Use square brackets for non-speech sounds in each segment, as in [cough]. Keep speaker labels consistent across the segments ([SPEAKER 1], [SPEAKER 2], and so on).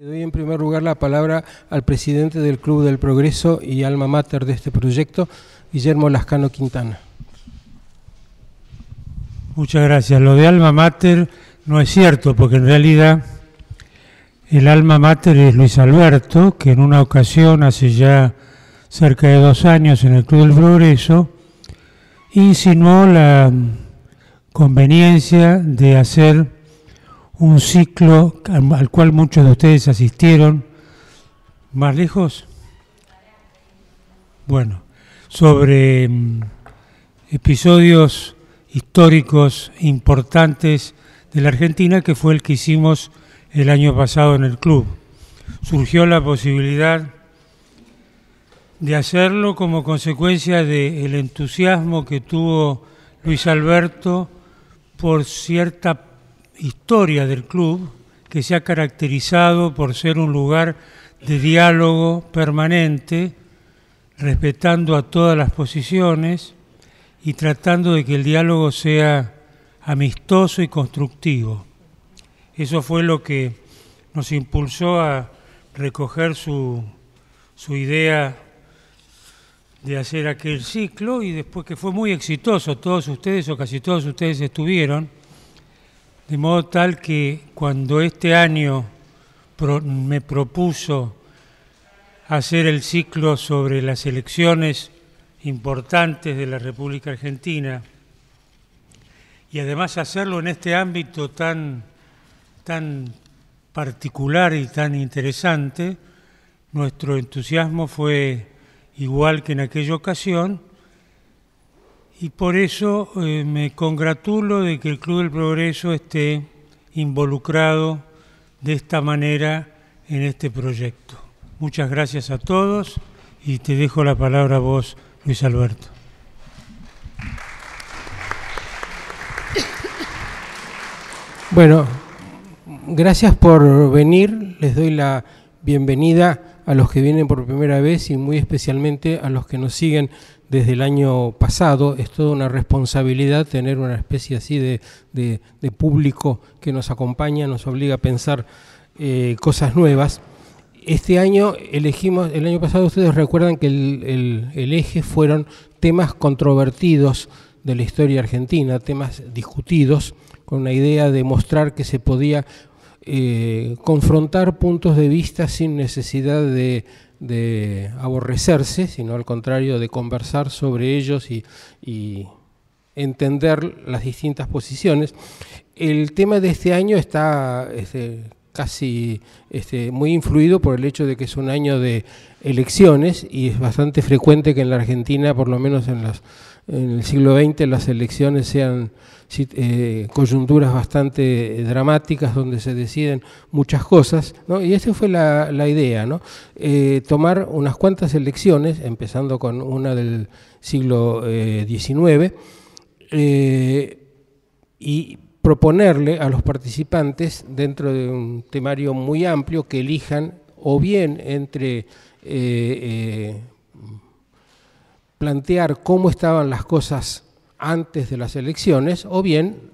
[SPEAKER 1] Le doy en primer lugar la palabra al presidente del Club del Progreso y alma mater de este proyecto, Guillermo Lascano Quintana.
[SPEAKER 2] Muchas gracias. Lo de alma mater no es cierto, porque en realidad el alma mater es Luis Alberto, que en una ocasión, hace ya cerca de dos años, en el Club del Progreso, insinuó la conveniencia de hacer un ciclo al cual muchos de ustedes asistieron. ¿Más lejos? Bueno, sobre mm, episodios históricos importantes de la Argentina, que fue el que hicimos el año pasado en el club. Surgió la posibilidad de hacerlo como consecuencia del entusiasmo que tuvo Luis Alberto por cierta historia del club que se ha caracterizado por ser un lugar de diálogo permanente, respetando a todas las posiciones y tratando de que el diálogo sea amistoso y constructivo. Eso fue lo que nos impulsó a recoger su, su idea de hacer aquel ciclo y después que fue muy exitoso, todos ustedes o casi todos ustedes estuvieron, de modo tal que cuando este año me propuso hacer el ciclo sobre las elecciones importantes de la República Argentina y además hacerlo en este ámbito tan, tan particular y tan interesante, nuestro entusiasmo fue igual que en aquella ocasión y por eso eh, me congratulo de que el Club del Progreso esté involucrado de esta manera en este proyecto. Muchas gracias a todos y te dejo la palabra a vos, Luis Alberto.
[SPEAKER 1] Bueno, gracias por venir. Les doy la bienvenida a los que vienen por primera vez y muy especialmente a los que nos siguen desde el año pasado. Es toda una responsabilidad tener una especie así de, público que nos acompaña, nos obliga a pensar eh, cosas nuevas. Este año elegimos, el año pasado ustedes recuerdan que el, eje fueron temas controvertidos de la historia argentina, temas discutidos, con la idea de mostrar que se podía eh, confrontar puntos de vista sin necesidad de de aborrecerse, sino al contrario de conversar sobre ellos y, entender las distintas posiciones. El tema de este año está este, casi este, muy influido por el hecho de que es un año de elecciones y es bastante frecuente que en la Argentina, por lo menos en, las, en el siglo XX, las elecciones sean eh, coyunturas bastante dramáticas donde se deciden muchas cosas, y esa fue la, idea, ¿no? Eh, tomar unas cuantas elecciones, empezando con una del siglo XIX, eh, y proponerle a los participantes, dentro de un temario muy amplio, que elijan o bien entre plantear cómo estaban las cosas antes de las elecciones o bien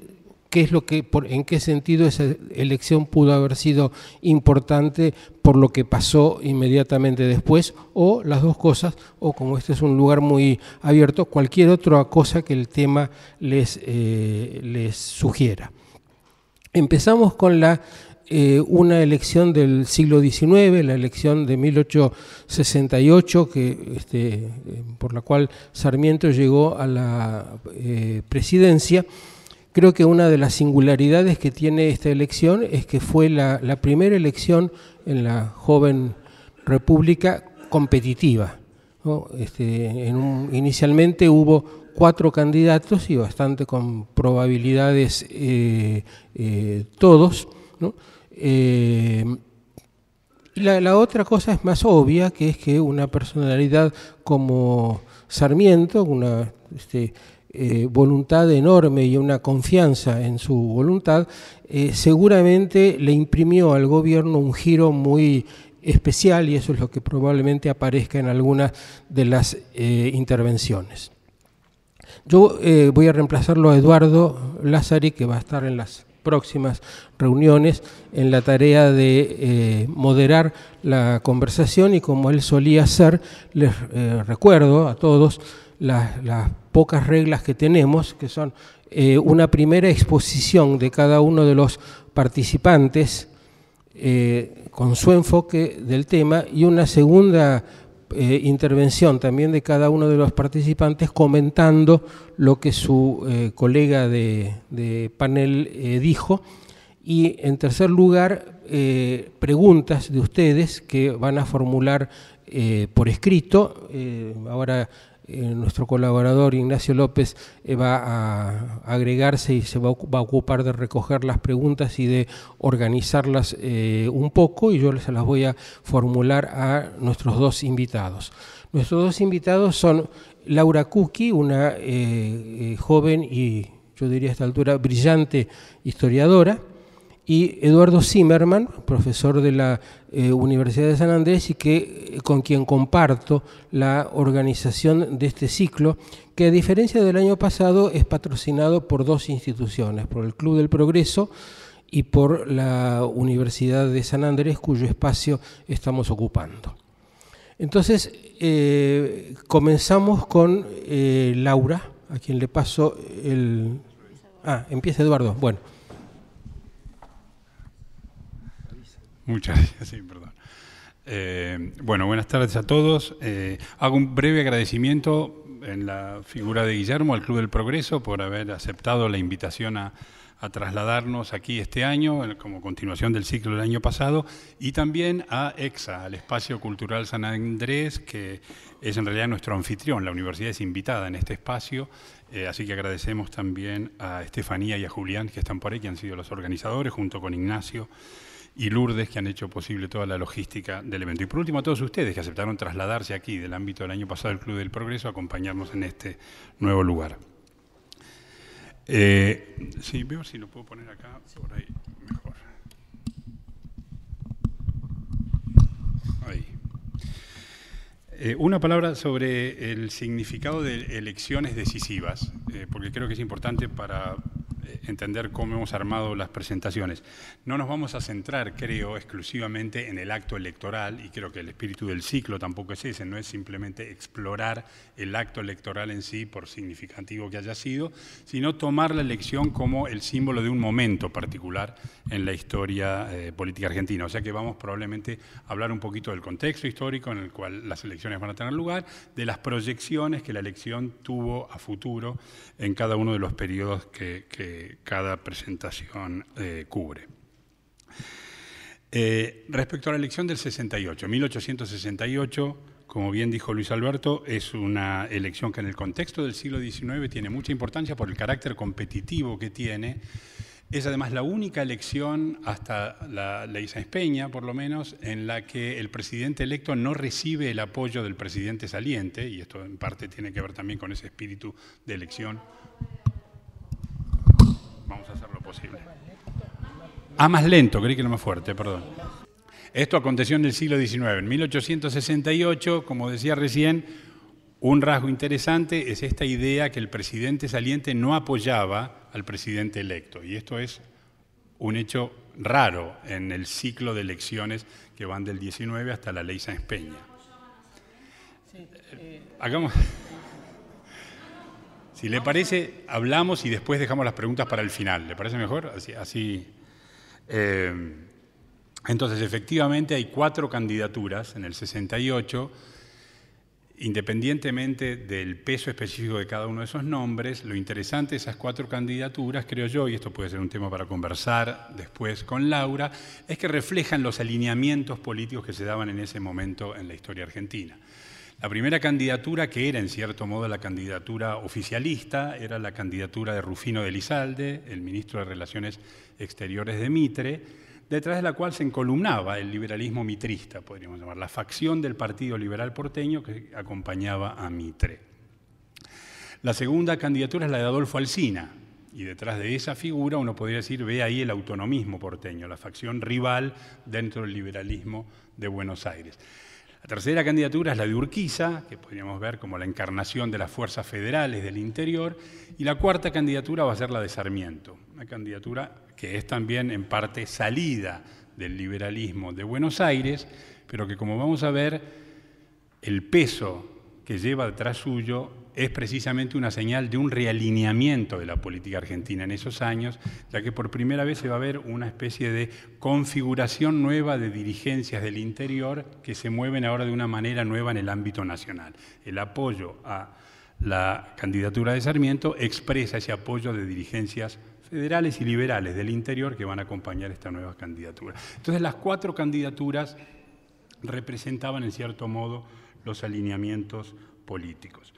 [SPEAKER 1] qué es lo que por, en qué sentido esa elección pudo haber sido importante por lo que pasó inmediatamente después o las dos cosas o como este es un lugar muy abierto cualquier otra cosa que el tema les, eh, les sugiera. Empezamos con la eh, una elección del siglo XIX, la elección de 1868, que, este, eh, por la cual Sarmiento llegó a la eh, presidencia. Creo que una de las singularidades que tiene esta elección es que fue la, primera elección en la joven república competitiva. Este, inicialmente hubo cuatro candidatos y bastante con probabilidades todos. ¿no? Eh, la, otra cosa es más obvia, que es que una personalidad como Sarmiento, una este, eh, voluntad enorme y una confianza en su voluntad, eh, seguramente le imprimió al gobierno un giro muy especial y eso es lo que probablemente aparezca en algunas de las intervenciones. Yo voy a reemplazarlo a Eduardo Lázari, que va a estar en las próximas reuniones en la tarea de eh, moderar la conversación y como él solía hacer, les eh, recuerdo a todos las, pocas reglas que tenemos, que son eh, una primera exposición de cada uno de los participantes con su enfoque del tema y una segunda eh, intervención también de cada uno de los participantes comentando lo que su eh, colega de, panel eh, dijo. Y en tercer lugar, preguntas de ustedes que van a formular por escrito. ahora nuestro colaborador Ignacio López va a agregarse y se va, a ocupar de recoger las preguntas y de organizarlas un poco y yo se las voy a formular a nuestros dos invitados. Nuestros dos invitados son Laura Kuki, una joven y yo diría a esta altura brillante historiadora, y Eduardo Zimmerman, profesor de la eh, Universidad de San Andrés y que, eh, con quien comparto la organización de este ciclo, que a diferencia del año pasado es patrocinado por dos instituciones, por el Club del Progreso y por la Universidad de San Andrés, cuyo espacio estamos ocupando. Entonces, eh, comenzamos con Laura, a quien le paso el... Ah, empieza Eduardo. Bueno.
[SPEAKER 3] Muchas [laughs] gracias, sí, perdón. Eh, bueno, buenas tardes a todos. Eh, hago un breve agradecimiento en la figura de Guillermo al Club del Progreso por haber aceptado la invitación a, trasladarnos aquí este año, como continuación del ciclo del año pasado, y también a EXA, al Espacio Cultural San Andrés, que es en realidad nuestro anfitrión. La universidad es invitada en este espacio, eh, así que agradecemos también a Estefanía y a Julián, que están por ahí, que han sido los organizadores, junto con Ignacio y Lourdes, que han hecho posible toda la logística del evento. Y por último, a todos ustedes que aceptaron trasladarse aquí del ámbito del año pasado del Club del Progreso a acompañarnos en este nuevo lugar. Eh, sí, veo si lo puedo poner acá, por ahí, mejor. Ahí. Eh, una palabra sobre el significado de elecciones decisivas, eh, porque creo que es importante para entender cómo hemos armado las presentaciones. No nos vamos a centrar, creo, exclusivamente en el acto electoral, y creo que el espíritu del ciclo tampoco es ese, no es simplemente explorar el acto electoral en sí, por significativo que haya sido, sino tomar la elección como el símbolo de un momento particular en la historia eh, política argentina. O sea que vamos probablemente a hablar un poquito del contexto histórico en el cual las elecciones van a tener lugar, de las proyecciones que la elección tuvo a futuro en cada uno de los periodos que, cada presentación eh, cubre. Eh, respecto a la elección del 68, 1868, como bien dijo Luis Alberto, es una elección que en el contexto del siglo XIX tiene mucha importancia por el carácter competitivo que tiene. Es además la única elección hasta la ley Sáenz Peña, por lo menos, en la que el presidente electo no recibe el apoyo del presidente saliente, y esto en parte tiene que ver también con ese espíritu de elección Vamos a hacer lo posible. Ah, más lento, creí que era más fuerte, perdón. Esto aconteció en el siglo XIX. En 1868, como decía recién, un rasgo interesante es esta idea que el presidente saliente no apoyaba al presidente electo. Y esto es un hecho raro en el ciclo de elecciones que van del 19 hasta la ley Sáenz Peña. Eh, hagamos. Si le parece, hablamos y después dejamos las preguntas para el final. ¿Le parece mejor? Así. Eh, entonces, efectivamente, hay cuatro candidaturas en el 68. Independientemente del peso específico de cada uno de esos nombres, lo interesante de esas cuatro candidaturas, creo yo, y esto puede ser un tema para conversar después con Laura, es que reflejan los alineamientos políticos que se daban en ese momento en la historia argentina. La primera candidatura, que era en cierto modo la candidatura oficialista, era la candidatura de Rufino de Lizalde, el ministro de Relaciones Exteriores de Mitre, detrás de la cual se encolumnaba el liberalismo mitrista, podríamos llamar, la facción del Partido Liberal porteño que acompañaba a Mitre. La segunda candidatura es la de Adolfo Alsina, y detrás de esa figura uno podría decir, ve ahí el autonomismo porteño, la facción rival dentro del liberalismo de Buenos Aires. La tercera candidatura es la de Urquiza, que podríamos ver como la encarnación de las fuerzas federales del interior, y la cuarta candidatura va a ser la de Sarmiento, una candidatura que es también en parte salida del liberalismo de Buenos Aires, pero que como vamos a ver, el peso que lleva detrás suyo es precisamente una señal de un realineamiento de la política argentina en esos años, ya que por primera vez se va a ver una especie de configuración nueva de dirigencias del interior que se mueven ahora de una manera nueva en el ámbito nacional. El apoyo a la candidatura de Sarmiento expresa ese apoyo de dirigencias federales y liberales del interior que van a acompañar esta nueva candidatura. Entonces las cuatro candidaturas representaban en cierto modo los alineamientos políticos.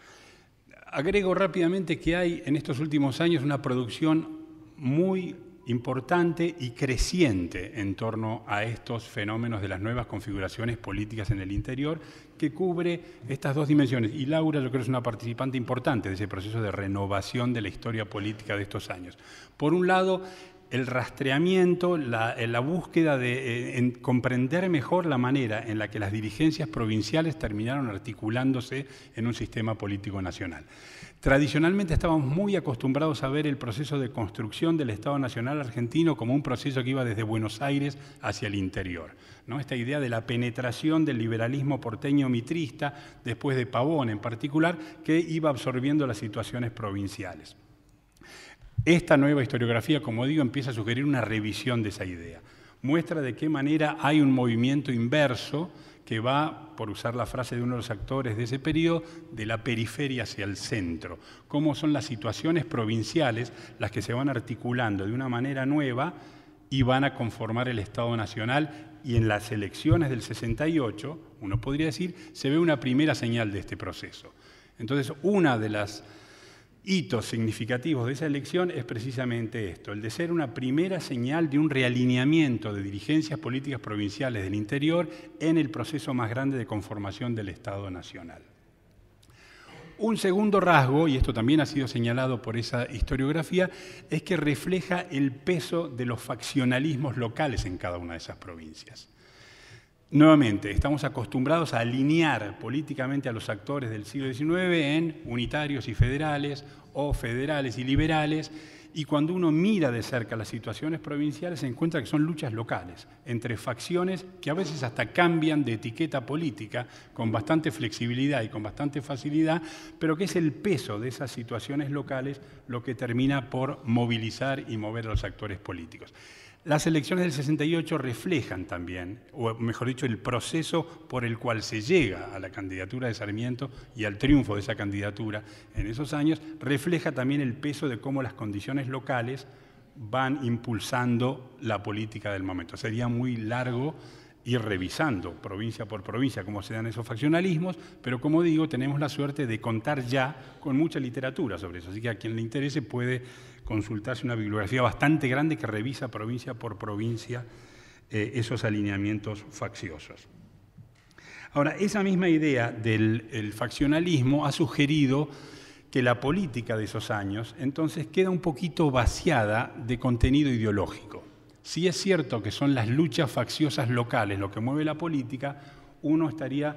[SPEAKER 3] Agrego rápidamente que hay en estos últimos años una producción muy importante y creciente en torno a estos fenómenos de las nuevas configuraciones políticas en el interior, que cubre estas dos dimensiones. Y Laura yo creo es una participante importante de ese proceso de renovación de la historia política de estos años. Por un lado, el rastreamiento, la, la búsqueda de eh, comprender mejor la manera en la que las dirigencias provinciales terminaron articulándose en un sistema político nacional. Tradicionalmente estábamos muy acostumbrados a ver el proceso de construcción del Estado Nacional argentino como un proceso que iba desde Buenos Aires hacia el interior. ¿no? Esta idea de la penetración del liberalismo porteño mitrista, después de Pavón en particular, que iba absorbiendo las situaciones provinciales. Esta nueva historiografía, como digo, empieza a sugerir una revisión de esa idea. Muestra de qué manera hay un movimiento inverso que va, por usar la frase de uno de los actores de ese periodo, de la periferia hacia el centro. Cómo son las situaciones provinciales las que se van articulando de una manera nueva y van a conformar el Estado Nacional. Y en las elecciones del 68, uno podría decir, se ve una primera señal de este proceso. Entonces, una de las hitos significativos de esa elección es precisamente esto, el de ser una primera señal de un realineamiento de dirigencias políticas provinciales del interior en el proceso más grande de conformación del Estado Nacional. Un segundo rasgo, y esto también ha sido señalado por esa historiografía, es que refleja el peso de los faccionalismos locales en cada una de esas provincias. Nuevamente, estamos acostumbrados a alinear políticamente a los actores del siglo XIX en unitarios y federales o federales y liberales, y cuando uno mira de cerca las situaciones provinciales se encuentra que son luchas locales, entre facciones que a veces hasta cambian de etiqueta política con bastante flexibilidad y con bastante facilidad, pero que es el peso de esas situaciones locales lo que termina por movilizar y mover a los actores políticos. Las elecciones del 68 reflejan también, o mejor dicho, el proceso por el cual se llega a la candidatura de Sarmiento y al triunfo de esa candidatura en esos años, refleja también el peso de cómo las condiciones locales van impulsando la política del momento. Sería muy largo ir revisando provincia por provincia cómo se dan esos faccionalismos, pero como digo, tenemos la suerte de contar ya con mucha literatura sobre eso, así que a quien le interese puede consultarse una bibliografía bastante grande que revisa provincia por provincia eh, esos alineamientos facciosos. Ahora, esa misma idea del faccionalismo ha sugerido que la política de esos años entonces queda un poquito vaciada de contenido ideológico. Si es cierto que son las luchas facciosas locales lo que mueve la política, uno estaría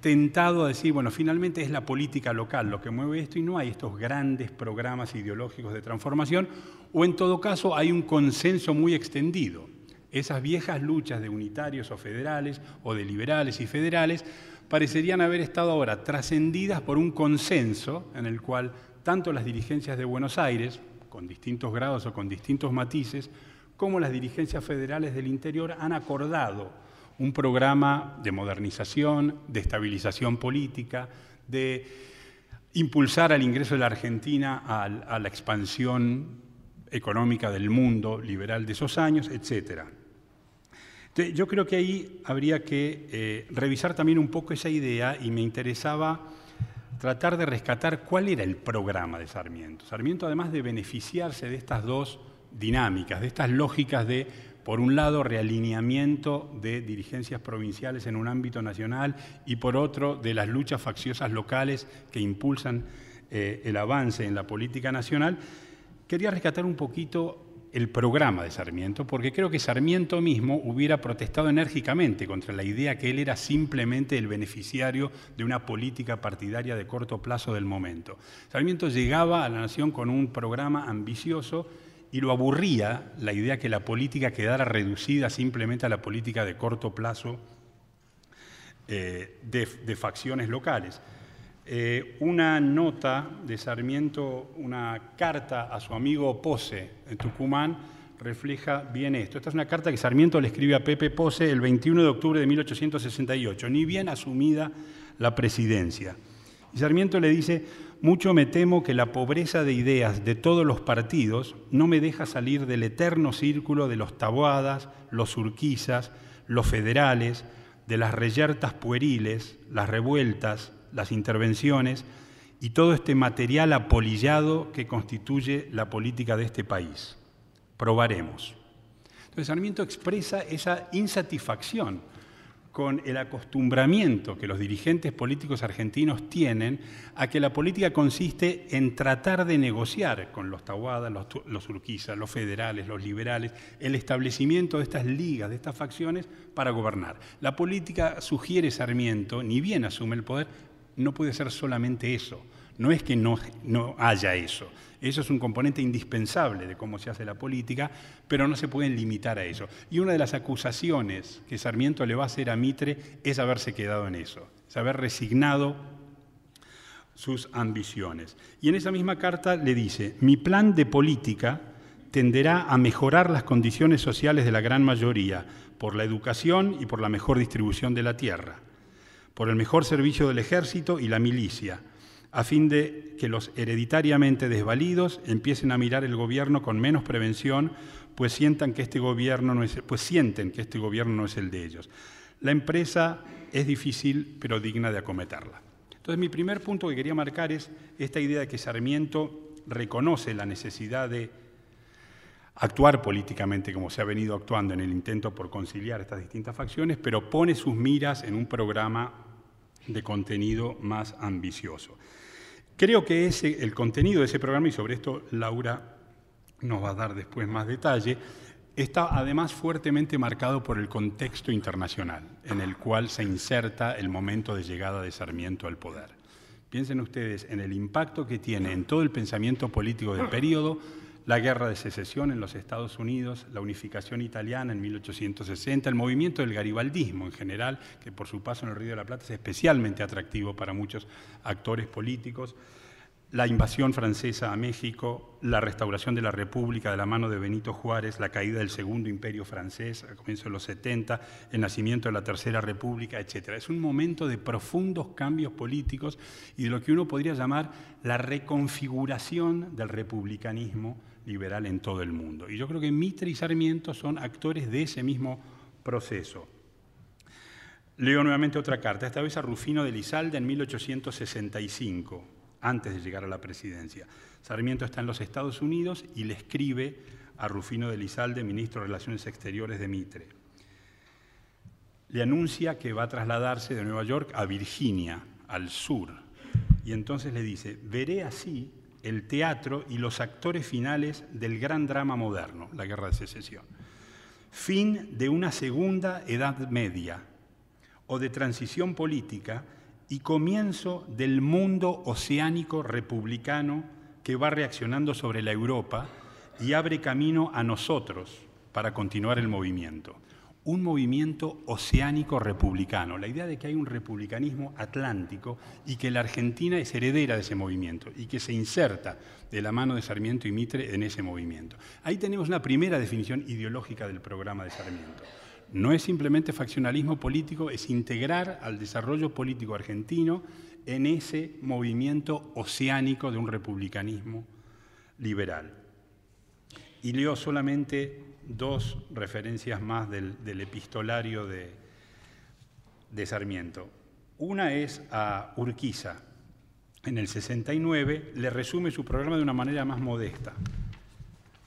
[SPEAKER 3] tentado a decir, bueno, finalmente es la política local lo que mueve esto y no hay estos grandes programas ideológicos de transformación, o en todo caso hay un consenso muy extendido. Esas viejas luchas de unitarios o federales, o de liberales y federales, parecerían haber estado ahora trascendidas por un consenso en el cual tanto las dirigencias de Buenos Aires, con distintos grados o con distintos matices, como las dirigencias federales del interior han acordado un programa de modernización, de estabilización política, de impulsar al ingreso de la Argentina a, la expansión económica del mundo liberal de esos años, etc. yo creo que ahí habría que eh, revisar también un poco esa idea y me interesaba tratar de rescatar cuál era el programa de Sarmiento. Sarmiento, además de beneficiarse de estas dos dinámicas, de estas lógicas de por un lado, realineamiento de dirigencias provinciales en un ámbito nacional y por otro, de las luchas facciosas locales que impulsan eh, el avance en la política nacional, quería rescatar un poquito el programa de Sarmiento, porque creo que Sarmiento mismo hubiera protestado enérgicamente contra la idea que él era simplemente el beneficiario de una política partidaria de corto plazo del momento. Sarmiento llegaba a la nación con un programa ambicioso y lo aburría la idea que la política quedara reducida simplemente a la política de corto plazo eh, de, facciones locales. Eh, una nota de Sarmiento, una carta a su amigo Pose en Tucumán, refleja bien esto. Esta es una carta que Sarmiento le escribe a Pepe Pose el 21 de octubre de 1868, ni bien asumida la presidencia. Y Sarmiento le dice, mucho me temo que la pobreza de ideas de todos los partidos no me deja salir del eterno círculo de los tabuadas, los urquizas, los federales, de las reyertas pueriles, las revueltas, las intervenciones y todo este material apolillado que constituye la política de este país. Probaremos. Entonces Sarmiento expresa esa insatisfacción con el acostumbramiento que los dirigentes políticos argentinos tienen a que la política consiste en tratar de negociar con los tahuadas, los, los urquizas, los federales, los liberales, el establecimiento de estas ligas, de estas facciones para gobernar. La política, sugiere Sarmiento, ni bien asume el poder, no puede ser solamente eso. No es que no, no, haya eso. Eso es un componente indispensable de cómo se hace la política, pero no se pueden limitar a eso. Y una de las acusaciones que Sarmiento le va a hacer a Mitre es haberse quedado en eso, es haber resignado sus ambiciones. Y en esa misma carta le dice, mi plan de política tenderá a mejorar las condiciones sociales de la gran mayoría por la educación y por la mejor distribución de la tierra por el mejor servicio del ejército y la milicia, a fin de que los hereditariamente desvalidos empiecen a mirar el gobierno con menos prevención, pues, sientan que este gobierno no es, pues sienten que este gobierno no es el de ellos. La empresa es difícil, pero digna de acometerla. Entonces, mi primer punto que quería marcar es esta idea de que Sarmiento reconoce la necesidad de actuar políticamente como se ha venido actuando en el intento por conciliar estas distintas facciones, pero pone sus miras en un programa de contenido más ambicioso. Creo que el contenido de ese programa, y sobre esto Laura nos va a dar después más detalle, está además fuertemente marcado por el contexto internacional en el cual se inserta el momento de llegada de Sarmiento al poder. Piensen ustedes en el impacto que tiene en todo el pensamiento político del periodo la guerra de secesión en los Estados Unidos, la unificación italiana en 1860, el movimiento del garibaldismo en general, que por su paso en el Río de la Plata es especialmente atractivo para muchos actores políticos, la invasión francesa a México, la restauración de la República de la mano de Benito Juárez, la caída del Segundo Imperio francés a comienzos de los 70, el nacimiento de la Tercera República, etc. Es un momento de profundos cambios políticos y de lo que uno podría llamar la reconfiguración del republicanismo liberal en todo el mundo. Y yo creo que Mitre y Sarmiento son actores de ese mismo proceso. Leo nuevamente otra carta, esta vez a Rufino de Lizalde en 1865, antes de llegar a la presidencia. Sarmiento está en los Estados Unidos y le escribe a Rufino de Lizalde, ministro de Relaciones Exteriores de Mitre. Le anuncia que va a trasladarse de Nueva York a Virginia, al sur, y entonces le dice, veré así el teatro y los actores finales del gran drama moderno, la Guerra de Secesión. Fin de una segunda Edad Media o de transición política y comienzo del mundo oceánico republicano que va reaccionando sobre la Europa y abre camino a nosotros para continuar el movimiento un movimiento oceánico republicano, la idea de que hay un republicanismo atlántico y que la Argentina es heredera de ese movimiento y que se inserta de la mano de Sarmiento y Mitre en ese movimiento. Ahí tenemos una primera definición ideológica del programa de Sarmiento. No es simplemente faccionalismo político, es integrar al desarrollo político argentino en ese movimiento oceánico de un republicanismo liberal. Y leo solamente dos referencias más del, epistolario de, de, Sarmiento. Una es a Urquiza. En el 69 le resume su programa de una manera más modesta.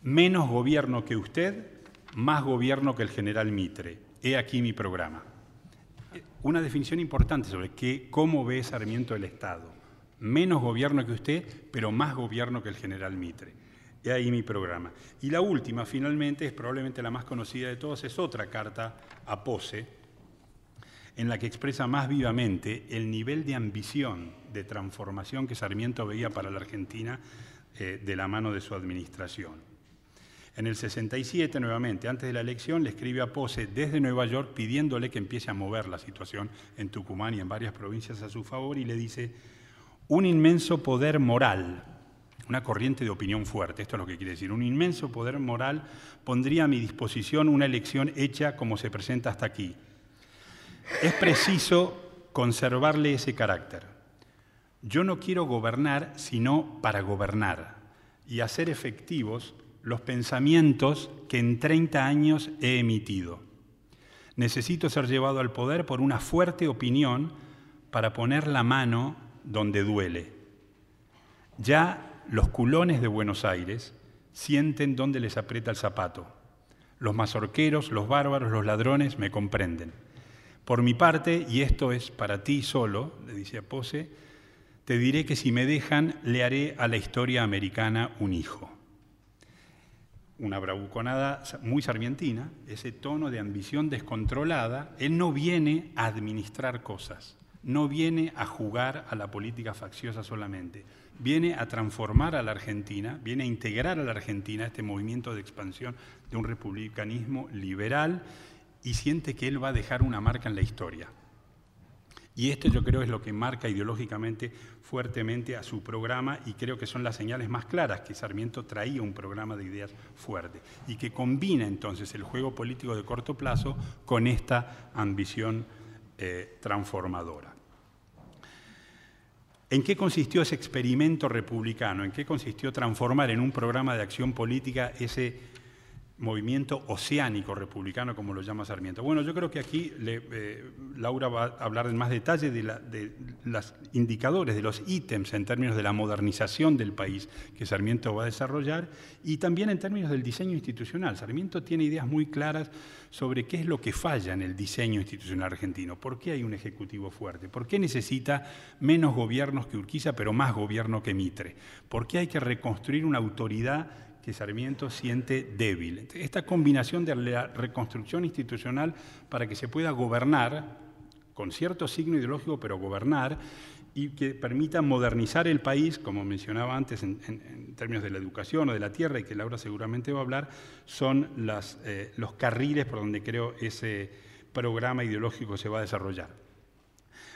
[SPEAKER 3] Menos gobierno que usted, más gobierno que el general Mitre. He aquí mi programa. Una definición importante sobre qué, cómo ve Sarmiento el Estado. Menos gobierno que usted, pero más gobierno que el general Mitre. Y ahí mi programa. Y la última, finalmente, es probablemente la más conocida de todas, es otra carta a Pose, en la que expresa más vivamente el nivel de ambición, de transformación que Sarmiento veía para la Argentina eh, de la mano de su administración. En el 67, nuevamente, antes de la elección, le escribe a Pose desde Nueva York pidiéndole que empiece a mover la situación en Tucumán y en varias provincias a su favor y le dice, un inmenso poder moral, una corriente de opinión fuerte, esto es lo que quiere decir, un inmenso poder moral pondría a mi disposición una elección hecha como se presenta hasta aquí. Es preciso conservarle ese carácter. Yo no quiero gobernar sino para gobernar y hacer efectivos los pensamientos que en 30 años he emitido. Necesito ser llevado al poder por una fuerte opinión para poner la mano donde duele. Ya los culones de Buenos Aires sienten dónde les aprieta el zapato. Los mazorqueros, los bárbaros, los ladrones me comprenden. Por mi parte, y esto es para ti solo, le dice Pose, te diré que si me dejan, le haré a la historia americana un hijo una bravuconada muy sarmientina, ese tono de ambición descontrolada, él no viene a administrar cosas, no viene a jugar a la política facciosa solamente, viene a transformar a la Argentina, viene a integrar a la Argentina este movimiento de expansión de un republicanismo liberal y siente que él va a dejar una marca en la historia. Y esto yo creo es lo que marca ideológicamente fuertemente a su programa y creo que son las señales más claras que Sarmiento traía un programa de ideas fuerte y que combina entonces el juego político de corto plazo con esta ambición eh, transformadora. ¿En qué consistió ese experimento republicano? ¿En qué consistió transformar en un programa de acción política ese movimiento oceánico republicano, como lo llama Sarmiento. Bueno, yo creo que aquí eh, Laura va a hablar en más detalle de, los indicadores, de los ítems en términos de la modernización del país que Sarmiento va a desarrollar y también en términos del diseño institucional. Sarmiento tiene ideas muy claras sobre qué es lo que falla en el diseño institucional argentino, por qué hay un ejecutivo fuerte, por qué necesita menos gobiernos que Urquiza, pero más gobierno que Mitre, por qué hay que reconstruir una autoridad que Sarmiento siente débil. Esta combinación de la reconstrucción institucional para que se pueda gobernar, con cierto signo ideológico, pero gobernar, y que permita modernizar el país, como mencionaba antes en, términos de la educación o de la tierra, y que Laura seguramente va a hablar, son eh, los carriles por donde creo ese programa ideológico se va a desarrollar.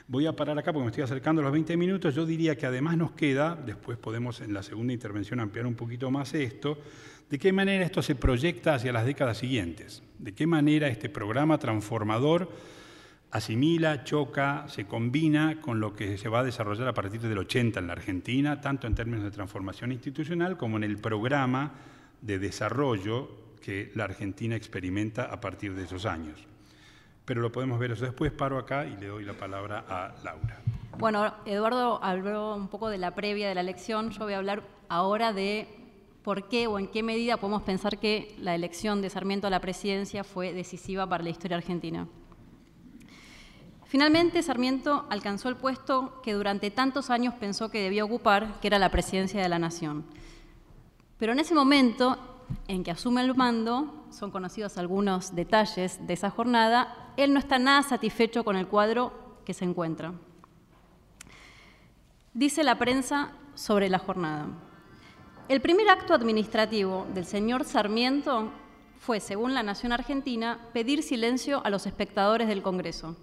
[SPEAKER 3] Voy a parar acá porque me estoy acercando a los 20 minutos. Yo diría que además nos queda, después podemos en la segunda intervención ampliar un poquito más esto, de qué manera esto se proyecta hacia las décadas siguientes, de qué manera este programa transformador asimila, choca, se combina con lo que se va a desarrollar a partir del 80 en la Argentina, tanto en términos de transformación institucional como en el programa de desarrollo que la Argentina experimenta a partir de esos años pero lo podemos ver eso después. Paro acá y le doy la palabra a Laura.
[SPEAKER 4] Bueno, Eduardo habló un poco de la previa de la elección. Yo voy a hablar ahora de por qué o en qué medida podemos pensar que la elección de Sarmiento a la presidencia fue decisiva para la historia argentina. Finalmente, Sarmiento alcanzó el puesto que durante tantos años pensó que debía ocupar, que era la presidencia de la Nación. Pero en ese momento en que asume el mando, son conocidos algunos detalles de esa jornada, él no está nada satisfecho con el cuadro que se encuentra. Dice la prensa sobre la jornada. El primer acto administrativo del señor Sarmiento fue, según la Nación Argentina, pedir silencio a los espectadores del Congreso.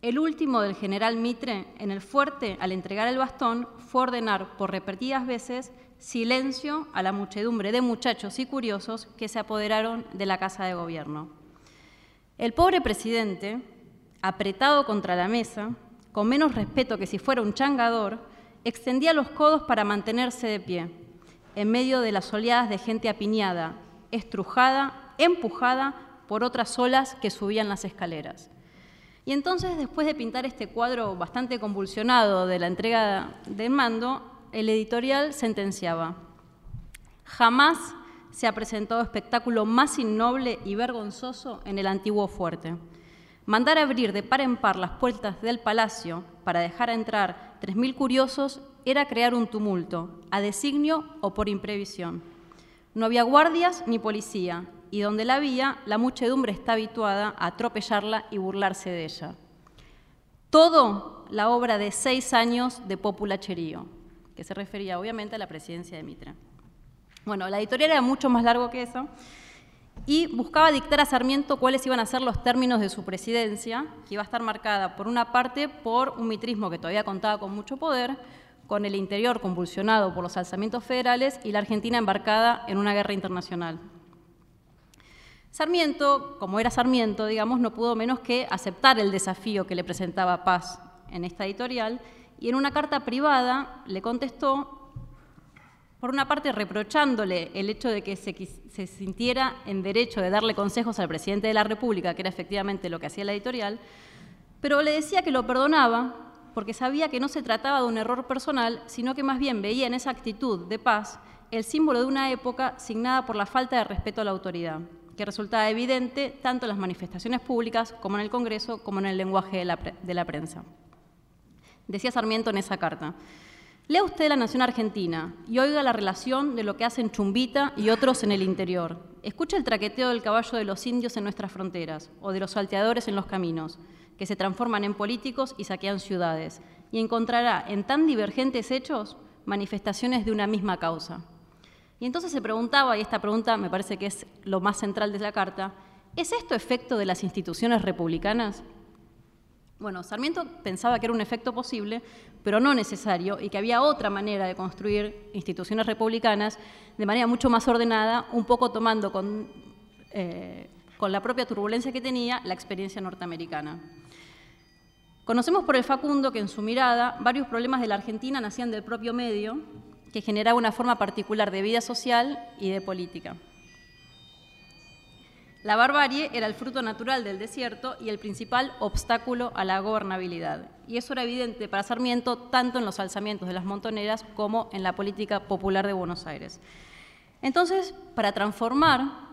[SPEAKER 4] El último del general Mitre, en el fuerte, al entregar el bastón, fue ordenar por repetidas veces silencio a la muchedumbre de muchachos y curiosos que se apoderaron de la Casa de Gobierno. El pobre presidente, apretado contra la mesa, con menos respeto que si fuera un changador, extendía los codos para mantenerse de pie, en medio de las oleadas de gente apiñada, estrujada, empujada por otras olas que subían las escaleras. Y entonces, después de pintar este cuadro bastante convulsionado de la entrega del mando, el editorial sentenciaba, jamás se ha presentado espectáculo más innoble y vergonzoso en el antiguo fuerte. Mandar abrir de par en par las puertas del palacio para dejar entrar tres mil curiosos era crear un tumulto, a designio o por imprevisión. No había guardias ni policía, y donde la había, la muchedumbre está habituada a atropellarla y burlarse de ella. Todo la obra de seis años de populacherío, que se refería obviamente a la presidencia de Mitre. Bueno, la editorial era mucho más largo que eso y buscaba dictar a Sarmiento cuáles iban a ser los términos de su presidencia, que iba a estar marcada por una parte por un mitrismo que todavía contaba con mucho poder, con el interior convulsionado por los alzamientos federales y la Argentina embarcada en una guerra internacional. Sarmiento, como era Sarmiento, digamos, no pudo menos que aceptar el desafío que le presentaba Paz en esta editorial y en una carta privada le contestó por una parte reprochándole el hecho de que se, sintiera en derecho de darle consejos al presidente de la República, que era efectivamente lo que hacía la editorial, pero le decía que lo perdonaba porque sabía que no se trataba de un error personal, sino que más bien veía en esa actitud de paz el símbolo de una época signada por la falta de respeto a la autoridad, que resultaba evidente tanto en las manifestaciones públicas como en el Congreso, como en el lenguaje de la, prensa. Decía Sarmiento en esa carta. Lea usted La Nación Argentina y oiga la relación de lo que hacen Chumbita y otros en el interior. Escucha el traqueteo del caballo de los indios en nuestras fronteras o de los salteadores en los caminos, que se transforman en políticos y saquean ciudades, y encontrará en tan divergentes hechos manifestaciones de una misma causa. Y entonces se preguntaba, y esta pregunta me parece que es lo más central de la carta, ¿es esto efecto de las instituciones republicanas? Bueno, Sarmiento pensaba que era un efecto posible, pero no necesario, y que había otra manera de construir instituciones republicanas de manera mucho más ordenada, un poco tomando con, eh, con la propia turbulencia que tenía la experiencia norteamericana. Conocemos por el Facundo que en su mirada varios problemas de la Argentina nacían del propio medio, que generaba una forma particular de vida social y de política. La barbarie era el fruto natural del desierto y el principal obstáculo a la gobernabilidad. Y eso era evidente para Sarmiento tanto en los alzamientos de las montoneras como en la política popular de Buenos Aires. Entonces, para transformar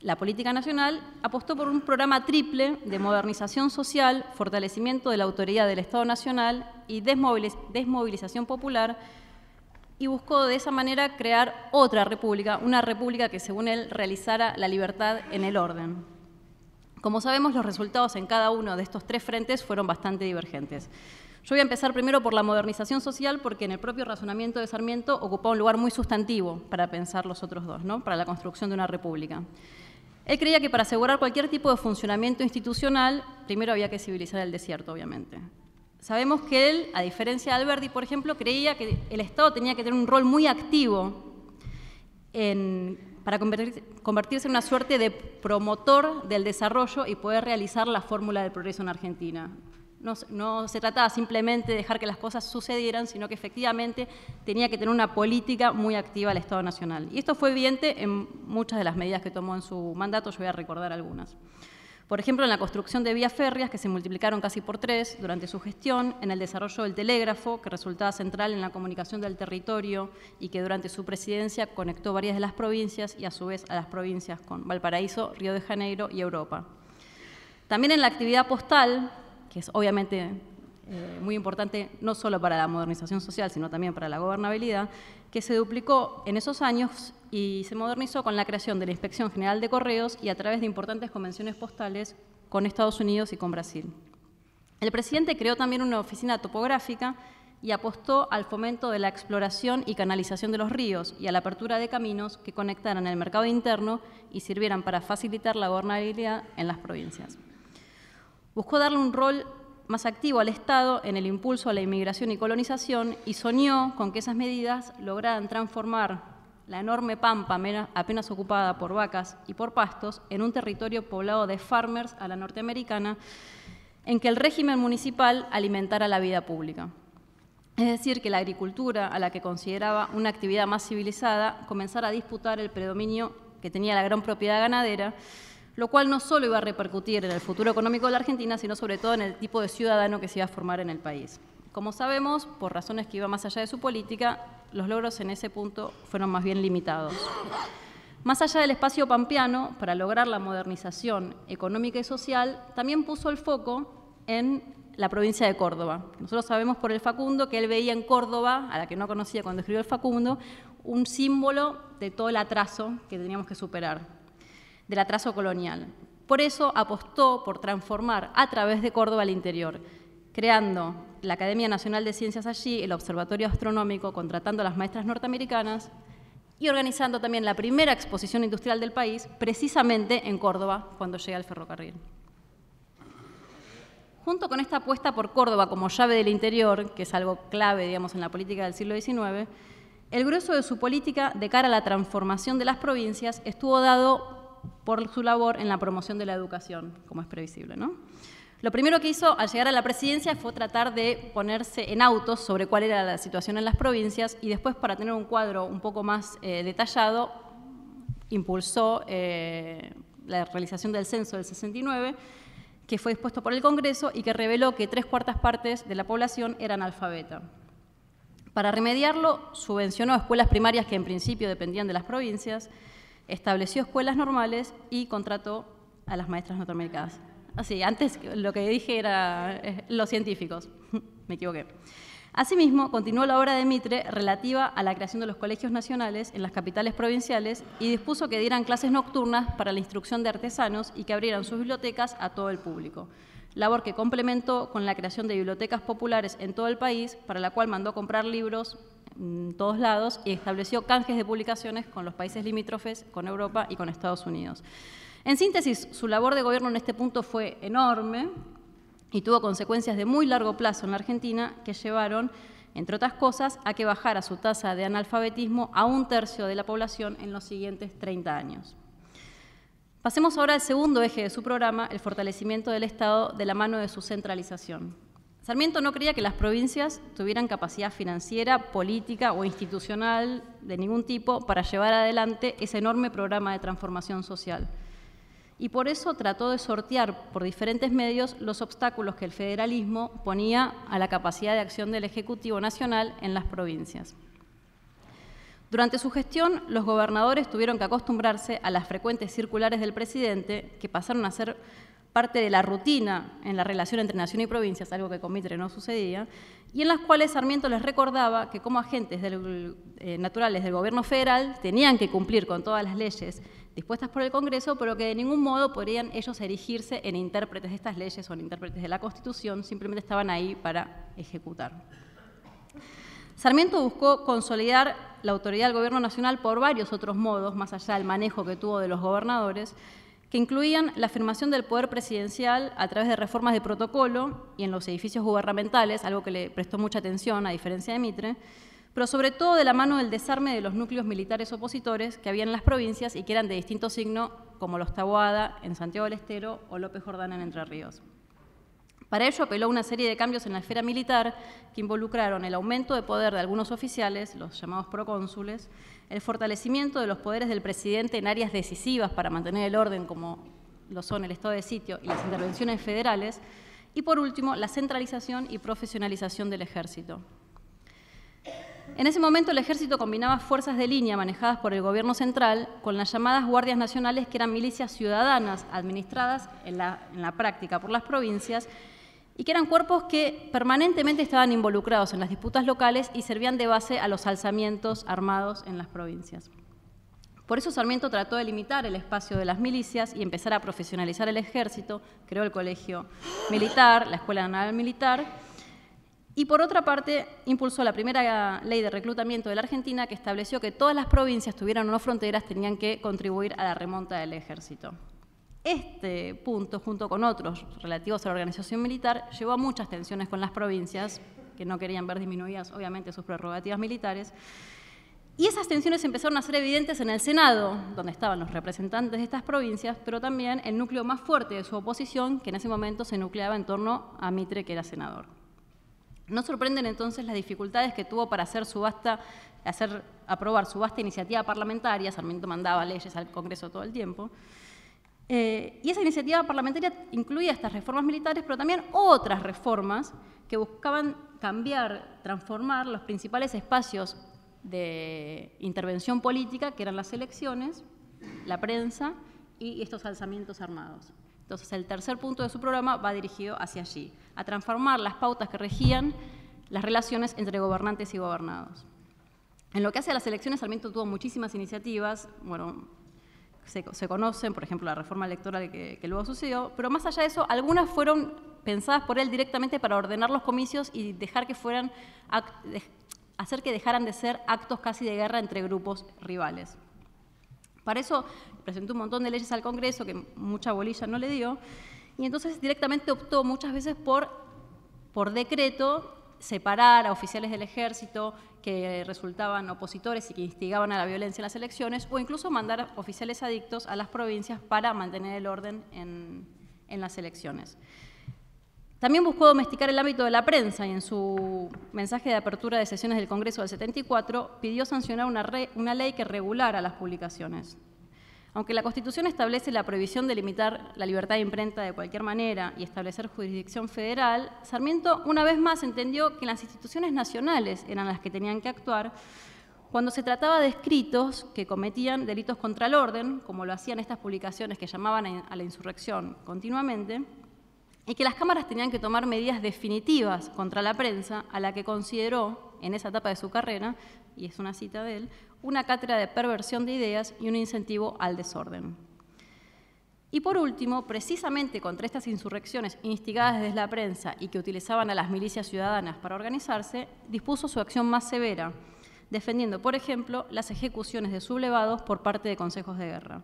[SPEAKER 4] la política nacional, apostó por un programa triple de modernización social, fortalecimiento de la autoridad del Estado Nacional y desmovilización popular y buscó de esa manera crear otra república, una república que según él realizara la libertad en el orden. Como sabemos, los resultados en cada uno de estos tres frentes fueron bastante divergentes. Yo voy a empezar primero por la modernización social porque en el propio razonamiento de Sarmiento ocupó un lugar muy sustantivo para pensar los otros dos, ¿no? para la construcción de una república. Él creía que para asegurar cualquier tipo de funcionamiento institucional, primero había que civilizar el desierto, obviamente. Sabemos que él, a diferencia de Alberti, por ejemplo, creía que el Estado tenía que tener un rol muy activo para convertirse en una suerte de promotor del desarrollo y poder realizar la fórmula del progreso en Argentina. No, no, se trataba simplemente de dejar que las cosas sucedieran, sino que efectivamente tenía que tener una política muy activa el Estado Nacional. Y esto fue evidente en muchas de las medidas que tomó en su mandato, yo voy a recordar algunas. Por ejemplo, en la construcción de vías férreas, que se multiplicaron casi por tres durante su gestión, en el desarrollo del telégrafo, que resultaba central en la comunicación del territorio y que durante su presidencia conectó varias de las provincias y a su vez a las provincias con Valparaíso, Río de Janeiro y Europa. También en la actividad postal, que es obviamente eh, muy importante no solo para la modernización social, sino también para la gobernabilidad, que se duplicó en esos años y se modernizó con la creación de la Inspección General de Correos y a través de importantes convenciones postales con Estados Unidos y con Brasil. El presidente creó también una oficina topográfica y apostó al fomento de la exploración y canalización de los ríos y a la apertura de caminos que conectaran el mercado interno y sirvieran para facilitar la gobernabilidad en las provincias. Buscó darle un rol más activo al Estado en el impulso a la inmigración y colonización y soñó con que esas medidas lograran transformar la enorme pampa apenas ocupada por vacas y por pastos en un territorio poblado de farmers a la norteamericana en que el régimen municipal alimentara la vida pública. Es decir, que la agricultura, a la que consideraba una actividad más civilizada, comenzara a disputar el predominio que tenía la gran propiedad ganadera lo cual no solo iba a repercutir en el futuro económico de la Argentina, sino sobre todo en el tipo de ciudadano que se iba a formar en el país. Como sabemos, por razones que iban más allá de su política, los logros en ese punto fueron más bien limitados. Más allá del espacio pampeano, para lograr la modernización económica y social, también puso el foco en la provincia de Córdoba. Nosotros sabemos por el Facundo que él veía en Córdoba, a la que no conocía cuando escribió el Facundo, un símbolo de todo el atraso que teníamos que superar, del atraso colonial. Por eso apostó por transformar a través de Córdoba el interior, creando la Academia Nacional de Ciencias allí, el Observatorio Astronómico, contratando a las maestras norteamericanas y organizando también la primera exposición industrial del país, precisamente en Córdoba, cuando llega el ferrocarril. Junto con esta apuesta por Córdoba como llave del interior, que es algo clave, digamos, en la política del siglo XIX, el grueso de su política de cara a la transformación de las provincias estuvo dado por su labor en la promoción de la educación, como es previsible. ¿no? Lo primero que hizo al llegar a la presidencia fue tratar de ponerse en autos sobre cuál era la situación en las provincias y después, para tener un cuadro un poco más eh, detallado, impulsó eh, la realización del censo del 69 que fue dispuesto por el Congreso y que reveló que tres cuartas partes de la población eran alfabeta. Para remediarlo, subvencionó escuelas primarias que en principio dependían de las provincias, estableció escuelas normales y contrató a las maestras norteamericanas. Así, antes lo que dije era eh, los científicos, [laughs] me equivoqué. Asimismo, continuó la obra de Mitre relativa a la creación de los colegios nacionales en las capitales provinciales y dispuso que dieran clases nocturnas para la instrucción de artesanos y que abrieran sus bibliotecas a todo el público. Labor que complementó con la creación de bibliotecas populares en todo el país, para la cual mandó comprar libros en todos lados y estableció canjes de publicaciones con los países limítrofes, con Europa y con Estados Unidos. En síntesis, su labor de gobierno en este punto fue enorme, y tuvo consecuencias de muy largo plazo en la Argentina que llevaron, entre otras cosas, a que bajara su tasa de analfabetismo a un tercio de la población en los siguientes 30 años. Pasemos ahora al segundo eje de su programa, el fortalecimiento del Estado de la mano de su centralización. Sarmiento no creía que las provincias tuvieran capacidad financiera, política o institucional de ningún tipo para llevar adelante ese enorme programa de transformación social y por eso trató de sortear por diferentes medios los obstáculos que el federalismo ponía a la capacidad de acción del Ejecutivo Nacional en las provincias. Durante su gestión, los gobernadores tuvieron que acostumbrarse a las frecuentes circulares del presidente, que pasaron a ser parte de la rutina en la relación entre nación y provincias, algo que con Mitre no sucedía, y en las cuales Sarmiento les recordaba que como agentes eh, naturales del gobierno federal tenían que cumplir con todas las leyes dispuestas por el Congreso, pero que de ningún modo podrían ellos erigirse en intérpretes de estas leyes o en intérpretes de la Constitución, simplemente estaban ahí para ejecutar. Sarmiento buscó consolidar la autoridad del Gobierno Nacional por varios otros modos, más allá del manejo que tuvo de los gobernadores, que incluían la afirmación del poder presidencial a través de reformas de protocolo y en los edificios gubernamentales, algo que le prestó mucha atención a diferencia de Mitre, pero sobre todo de la mano del desarme de los núcleos militares opositores que había en las provincias y que eran de distinto signo, como los Taboada en Santiago del Estero o López Jordán en Entre Ríos. Para ello apeló a una serie de cambios en la esfera militar que involucraron el aumento de poder de algunos oficiales, los llamados procónsules, el fortalecimiento de los poderes del presidente en áreas decisivas para mantener el orden, como lo son el estado de sitio y las intervenciones federales, y por último, la centralización y profesionalización del ejército. En ese momento el ejército combinaba fuerzas de línea manejadas por el gobierno central con las llamadas guardias nacionales, que eran milicias ciudadanas administradas en la, práctica por las provincias y que eran cuerpos que permanentemente estaban involucrados en las disputas locales y servían de base a los alzamientos armados en las provincias. Por eso Sarmiento trató de limitar el espacio de las milicias y empezar a profesionalizar el ejército, creó el colegio militar, la Escuela Naval Militar, y por otra parte, impulsó la primera ley de reclutamiento de la Argentina que estableció que todas las provincias tuvieran no fronteras tenían que contribuir a la remonta del ejército. Este punto, junto con otros relativos a la organización militar, llevó a muchas tensiones con las provincias, que no querían ver disminuidas, obviamente, sus prerrogativas militares. Y esas tensiones empezaron a ser evidentes en el Senado, donde estaban los representantes de estas provincias, pero también el núcleo más fuerte de su oposición, que en ese momento se nucleaba en torno a Mitre, que era senador. No sorprenden entonces las dificultades que tuvo para hacer subasta, hacer aprobar su vasta iniciativa parlamentaria, Sarmiento mandaba leyes al Congreso todo el tiempo, eh, y esa iniciativa parlamentaria incluía estas reformas militares, pero también otras reformas que buscaban cambiar, transformar los principales espacios de intervención política, que eran las elecciones, la prensa y estos alzamientos armados. Entonces, el tercer punto de su programa va dirigido hacia allí, a transformar las pautas que regían las relaciones entre gobernantes y gobernados. En lo que hace a las elecciones, Sarmiento tuvo muchísimas iniciativas, bueno, se, conocen, por ejemplo, la reforma electoral que, luego sucedió, pero más allá de eso, algunas fueron pensadas por él directamente para ordenar los comicios y dejar que fueran, hacer que dejaran de ser actos casi de guerra entre grupos rivales. Para eso presentó un montón de leyes al Congreso que mucha bolilla no le dio, y entonces directamente optó muchas veces por, por decreto separar a oficiales del ejército que resultaban opositores y que instigaban a la violencia en las elecciones, o incluso mandar oficiales adictos a las provincias para mantener el orden en, las elecciones. También buscó domesticar el ámbito de la prensa y en su mensaje de apertura de sesiones del Congreso del 74 pidió sancionar una, una ley que regulara las publicaciones. Aunque la Constitución establece la prohibición de limitar la libertad de imprenta de cualquier manera y establecer jurisdicción federal, Sarmiento una vez más entendió que las instituciones nacionales eran las que tenían que actuar cuando se trataba de escritos que cometían delitos contra el orden, como lo hacían estas publicaciones que llamaban a la insurrección continuamente, y que las cámaras tenían que tomar medidas definitivas contra la prensa, a la que consideró, en esa etapa de su carrera, y es una cita de él, una cátedra de perversión de ideas y un incentivo al desorden. Y por último, precisamente contra estas insurrecciones instigadas desde la prensa y que utilizaban a las milicias ciudadanas para organizarse, dispuso su acción más severa, defendiendo, por ejemplo, las ejecuciones de sublevados por parte de consejos de guerra.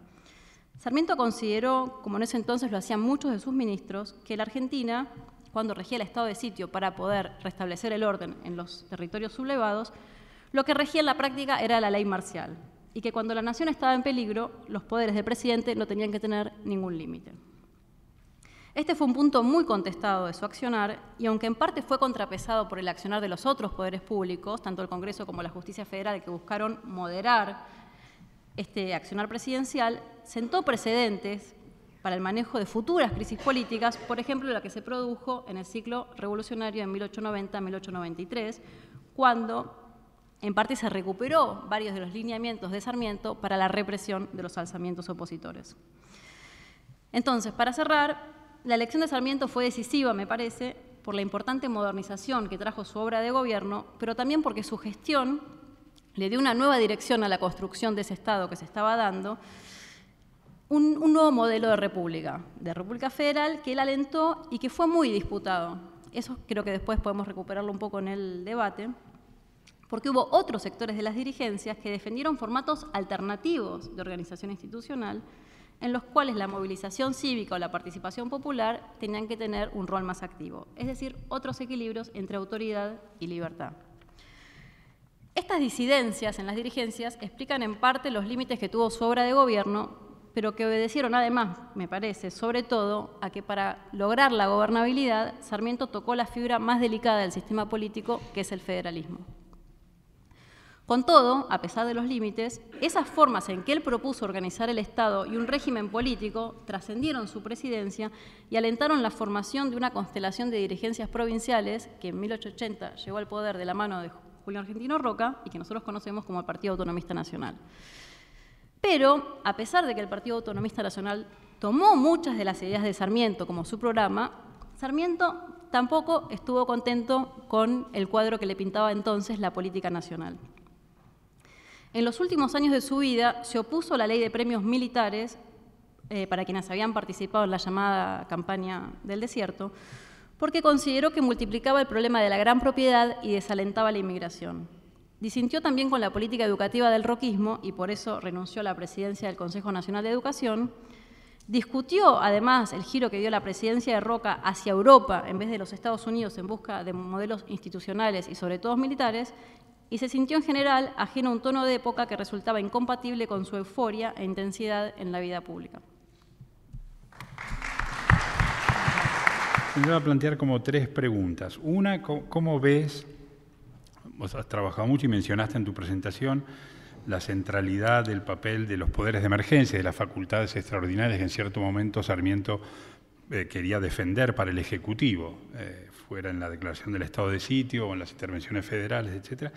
[SPEAKER 4] Sarmiento consideró, como en ese entonces lo hacían muchos de sus ministros, que la Argentina, cuando regía el estado de sitio para poder restablecer el orden en los territorios sublevados, lo que regía en la práctica era la ley marcial y que cuando la nación estaba en peligro, los poderes del presidente no tenían que tener ningún límite. Este fue un punto muy contestado de su accionar y aunque en parte fue contrapesado por el accionar de los otros poderes públicos, tanto el Congreso como la Justicia Federal, que buscaron moderar este accionar presidencial, sentó precedentes para el manejo de futuras crisis políticas, por ejemplo, la que se produjo en el ciclo revolucionario en 1890-1893, cuando en parte se recuperó varios de los lineamientos de Sarmiento para la represión de los alzamientos opositores. Entonces, para cerrar, la elección de Sarmiento fue decisiva, me parece, por la importante modernización que trajo su obra de gobierno, pero también porque su gestión le dio una nueva dirección a la construcción de ese Estado que se estaba dando, un, un, nuevo modelo de república, de república federal, que él alentó y que fue muy disputado. Eso creo que después podemos recuperarlo un poco en el debate porque hubo otros sectores de las dirigencias que defendieron formatos alternativos de organización institucional en los cuales la movilización cívica o la participación popular tenían que tener un rol más activo, es decir, otros equilibrios entre autoridad y libertad. Estas disidencias en las dirigencias explican en parte los límites que tuvo su obra de gobierno, pero que obedecieron además, me parece, sobre todo a que para lograr la gobernabilidad, Sarmiento tocó la fibra más delicada del sistema político, que es el federalismo. Con todo, a pesar de los límites, esas formas en que él propuso organizar el Estado y un régimen político trascendieron su presidencia y alentaron la formación de una constelación de dirigencias provinciales que en 1880 llegó al poder de la mano de Julio Argentino Roca y que nosotros conocemos como el Partido Autonomista Nacional. Pero, a pesar de que el Partido Autonomista Nacional tomó muchas de las ideas de Sarmiento como su programa, Sarmiento tampoco estuvo contento con el cuadro que le pintaba entonces la política nacional. En los últimos años de su vida se opuso a la ley de premios militares eh, para quienes habían participado en la llamada campaña del desierto, porque consideró que multiplicaba el problema de la gran propiedad y desalentaba la inmigración. Disintió también con la política educativa del roquismo y por eso renunció a la presidencia del Consejo Nacional de Educación. Discutió además el giro que dio la presidencia de Roca hacia Europa en vez de los Estados Unidos en busca de modelos institucionales y sobre todo militares y se sintió en general ajeno a un tono de época que resultaba incompatible con su euforia e intensidad en la vida pública.
[SPEAKER 3] Me voy a plantear como tres preguntas. Una, ¿cómo ves, vos has trabajado mucho y mencionaste en tu presentación la centralidad del papel de los poderes de emergencia, de las facultades extraordinarias que en cierto momento Sarmiento eh, quería defender para el Ejecutivo, eh, fuera en la declaración del estado de sitio o en las intervenciones federales, etc.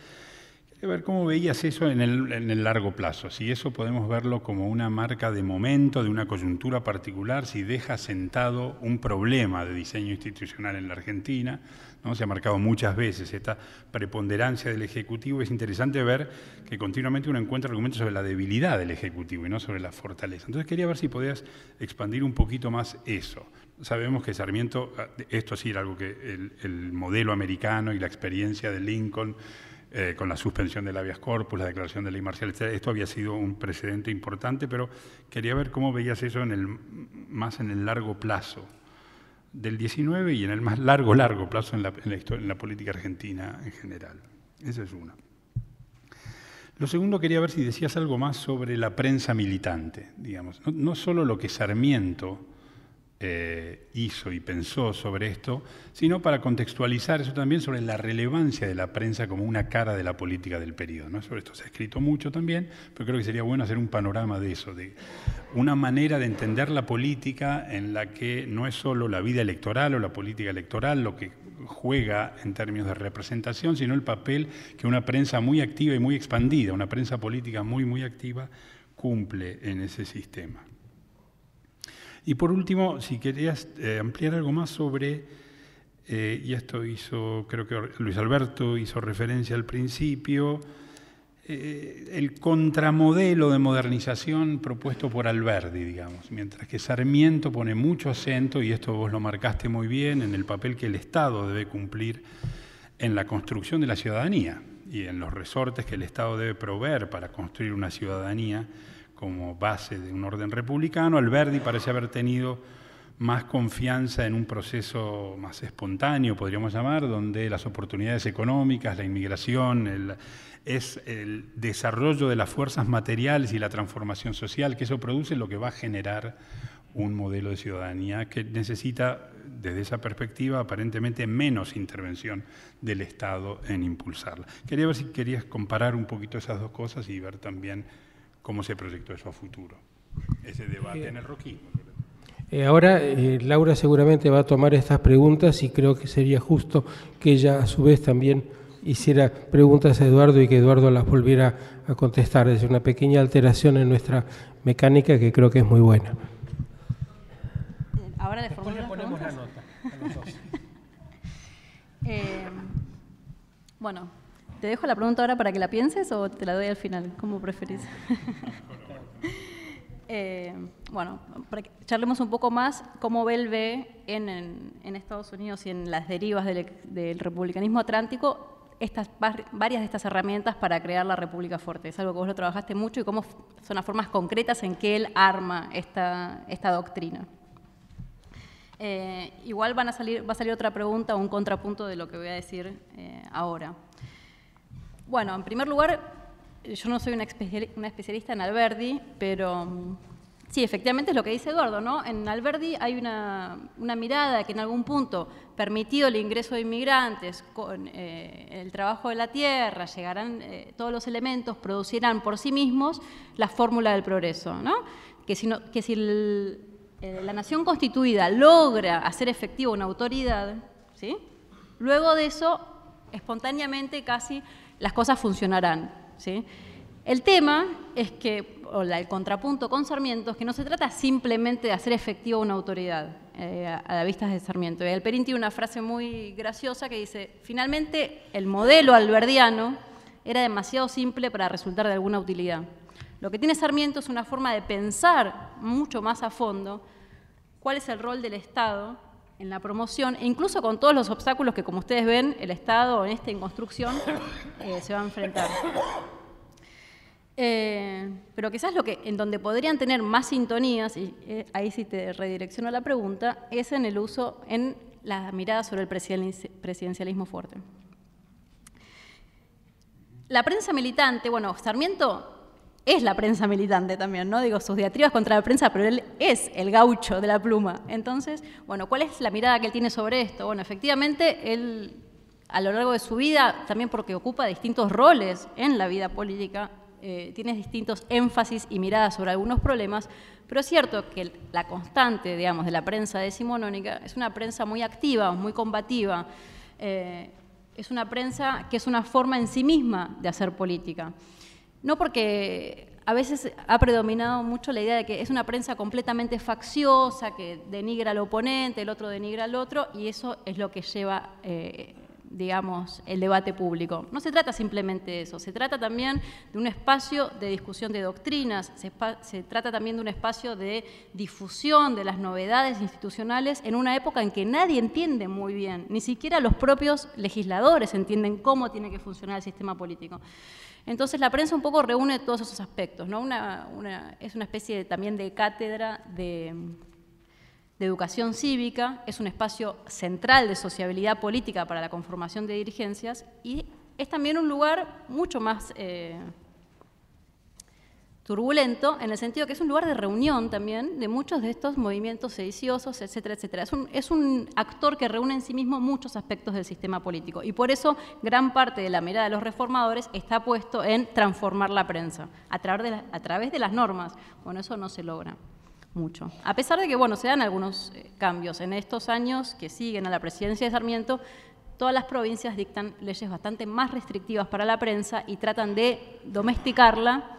[SPEAKER 3] Quería ver cómo veías eso en el, en el, largo plazo, si eso podemos verlo como una marca de momento, de una coyuntura particular, si deja sentado un problema de diseño institucional en la Argentina, ¿no? se ha marcado muchas veces esta preponderancia del Ejecutivo, es interesante ver que continuamente uno encuentra argumentos sobre la debilidad del Ejecutivo y no sobre la fortaleza. Entonces quería ver si podías expandir un poquito más eso. Sabemos que Sarmiento, esto sí era algo que el, el modelo americano y la experiencia de Lincoln, eh, con la suspensión del habeas corpus, la declaración de ley marcial, etc. Esto había sido un precedente importante, pero quería ver cómo veías eso en el, más en el largo plazo del 19 y en el más largo, largo plazo en la, en la, en la política argentina en general. Esa es una. Lo segundo, quería ver si decías algo más sobre la prensa militante, digamos. No, no solo lo que Sarmiento eh, hizo y pensó sobre esto, sino para contextualizar eso también sobre la relevancia de la prensa como una cara de la política del periodo. Sobre esto se ha escrito mucho también, pero creo que sería bueno hacer un panorama de eso, de una manera de entender la política en la que no es solo la vida electoral o la política electoral lo que juega en términos de representación, sino el papel que una prensa muy activa y muy expandida, una prensa política muy, muy activa, cumple en ese sistema. Y por último, si querías eh, ampliar algo más sobre, eh, y esto hizo, creo que Luis Alberto hizo referencia al principio, eh, el contramodelo de modernización propuesto por Alberdi, digamos, mientras que Sarmiento pone mucho acento, y esto vos lo marcaste muy bien, en el papel que el Estado debe cumplir en la construcción de la ciudadanía y en los resortes que el Estado debe proveer para construir una ciudadanía como base de un orden republicano. Alberdi parece haber tenido más confianza en un proceso más espontáneo, podríamos llamar, donde las oportunidades económicas, la inmigración, el, es el desarrollo de las fuerzas materiales y la transformación social, que eso produce lo que va a generar un modelo de ciudadanía que necesita, desde esa perspectiva, aparentemente menos intervención del Estado en impulsarla. Quería ver si querías comparar un poquito esas dos cosas y ver también cómo se proyectó eso a futuro, ese debate en el roquismo.
[SPEAKER 1] Eh, ahora eh, Laura seguramente va a tomar estas preguntas y creo que sería justo que ella a su vez también hiciera preguntas a Eduardo y que Eduardo las volviera a contestar. Es una pequeña alteración en nuestra mecánica que creo que es muy buena.
[SPEAKER 4] Ahora le, le ponemos la nota a los dos. [laughs] eh, bueno, ¿Te dejo la pregunta ahora para que la pienses o te la doy al final? ¿Cómo preferís? [laughs] eh, bueno, para que charlemos un poco más cómo ve el B en, en, en Estados Unidos y en las derivas del, del, republicanismo atlántico estas, varias de estas herramientas para crear la República Fuerte. Es algo que vos lo trabajaste mucho y cómo son las formas concretas en que él arma esta, esta doctrina. Eh, igual van a salir, va a salir otra pregunta o un contrapunto de lo que voy a decir eh, ahora. Bueno, en primer lugar, yo no soy una, especialista en Alberdi, pero mm, sí, efectivamente es lo que dice Eduardo, ¿no? En Alberdi hay una, una mirada que en algún punto, permitido el ingreso de inmigrantes, con eh, el trabajo de la tierra, llegarán eh, todos los elementos, producirán por sí mismos la fórmula del progreso, ¿no? Que si, eh, la nación constituida logra hacer efectiva una autoridad. Luego de eso, espontáneamente casi las cosas funcionarán. ¿sí? El tema es que, o la, el contrapunto con Sarmiento, es que no se trata simplemente de hacer efectiva una autoridad eh, a, la vista de Sarmiento. Y Alperín tiene una frase muy graciosa que dice, finalmente el modelo alberdiano era demasiado simple para resultar de alguna utilidad. Lo que tiene Sarmiento es una forma de pensar mucho más a fondo cuál es el rol del Estado en la promoción, e incluso con todos los obstáculos que, como ustedes ven, el Estado en esta construcción eh, se va a enfrentar. Eh, pero quizás lo que, en donde podrían tener más sintonías, y eh, ahí sí te redirecciono la pregunta, es en el uso, en la mirada sobre el presidencialismo fuerte. La prensa militante, bueno, Sarmiento es la prensa militante también, ¿no? Digo, sus diatribas contra la prensa, pero él es el gaucho de la pluma. Entonces, bueno, ¿cuál es la mirada que él tiene sobre esto? Bueno, efectivamente, él a lo largo de su vida, también porque ocupa distintos roles en la vida política, eh, tiene distintos énfasis y miradas sobre algunos problemas, pero es cierto que la constante, digamos, de la prensa decimonónica es una prensa muy activa, muy combativa, eh, es una prensa que es una forma en sí misma de hacer política. No porque a veces ha predominado mucho la idea de que es una prensa completamente facciosa, que denigra al oponente, el otro denigra al otro, y eso es lo que lleva eh, digamos, el debate público. No se trata simplemente de eso, se trata también de un espacio de discusión de doctrinas, se, trata también de un espacio de difusión de las novedades institucionales en una época en que nadie entiende muy bien, ni siquiera los propios legisladores entienden cómo tiene que funcionar el sistema político. Entonces la prensa un poco reúne todos esos aspectos, ¿no? es una especie también de cátedra de educación cívica, es un espacio central de sociabilidad política para la conformación de dirigencias y es también un lugar mucho más eh, turbulento en el sentido que es un lugar de reunión también de muchos de estos movimientos sediciosos, etcétera, etcétera. Es un, actor que reúne en sí mismo muchos aspectos del sistema político y por eso gran parte de la mirada de los reformadores está puesto en transformar la prensa a través de, a través de las normas. Bueno, eso no se logra mucho. A pesar de que, bueno, se dan algunos eh, cambios. En estos años que siguen a la presidencia de Sarmiento, todas las provincias dictan leyes bastante más restrictivas para la prensa y tratan de domesticarla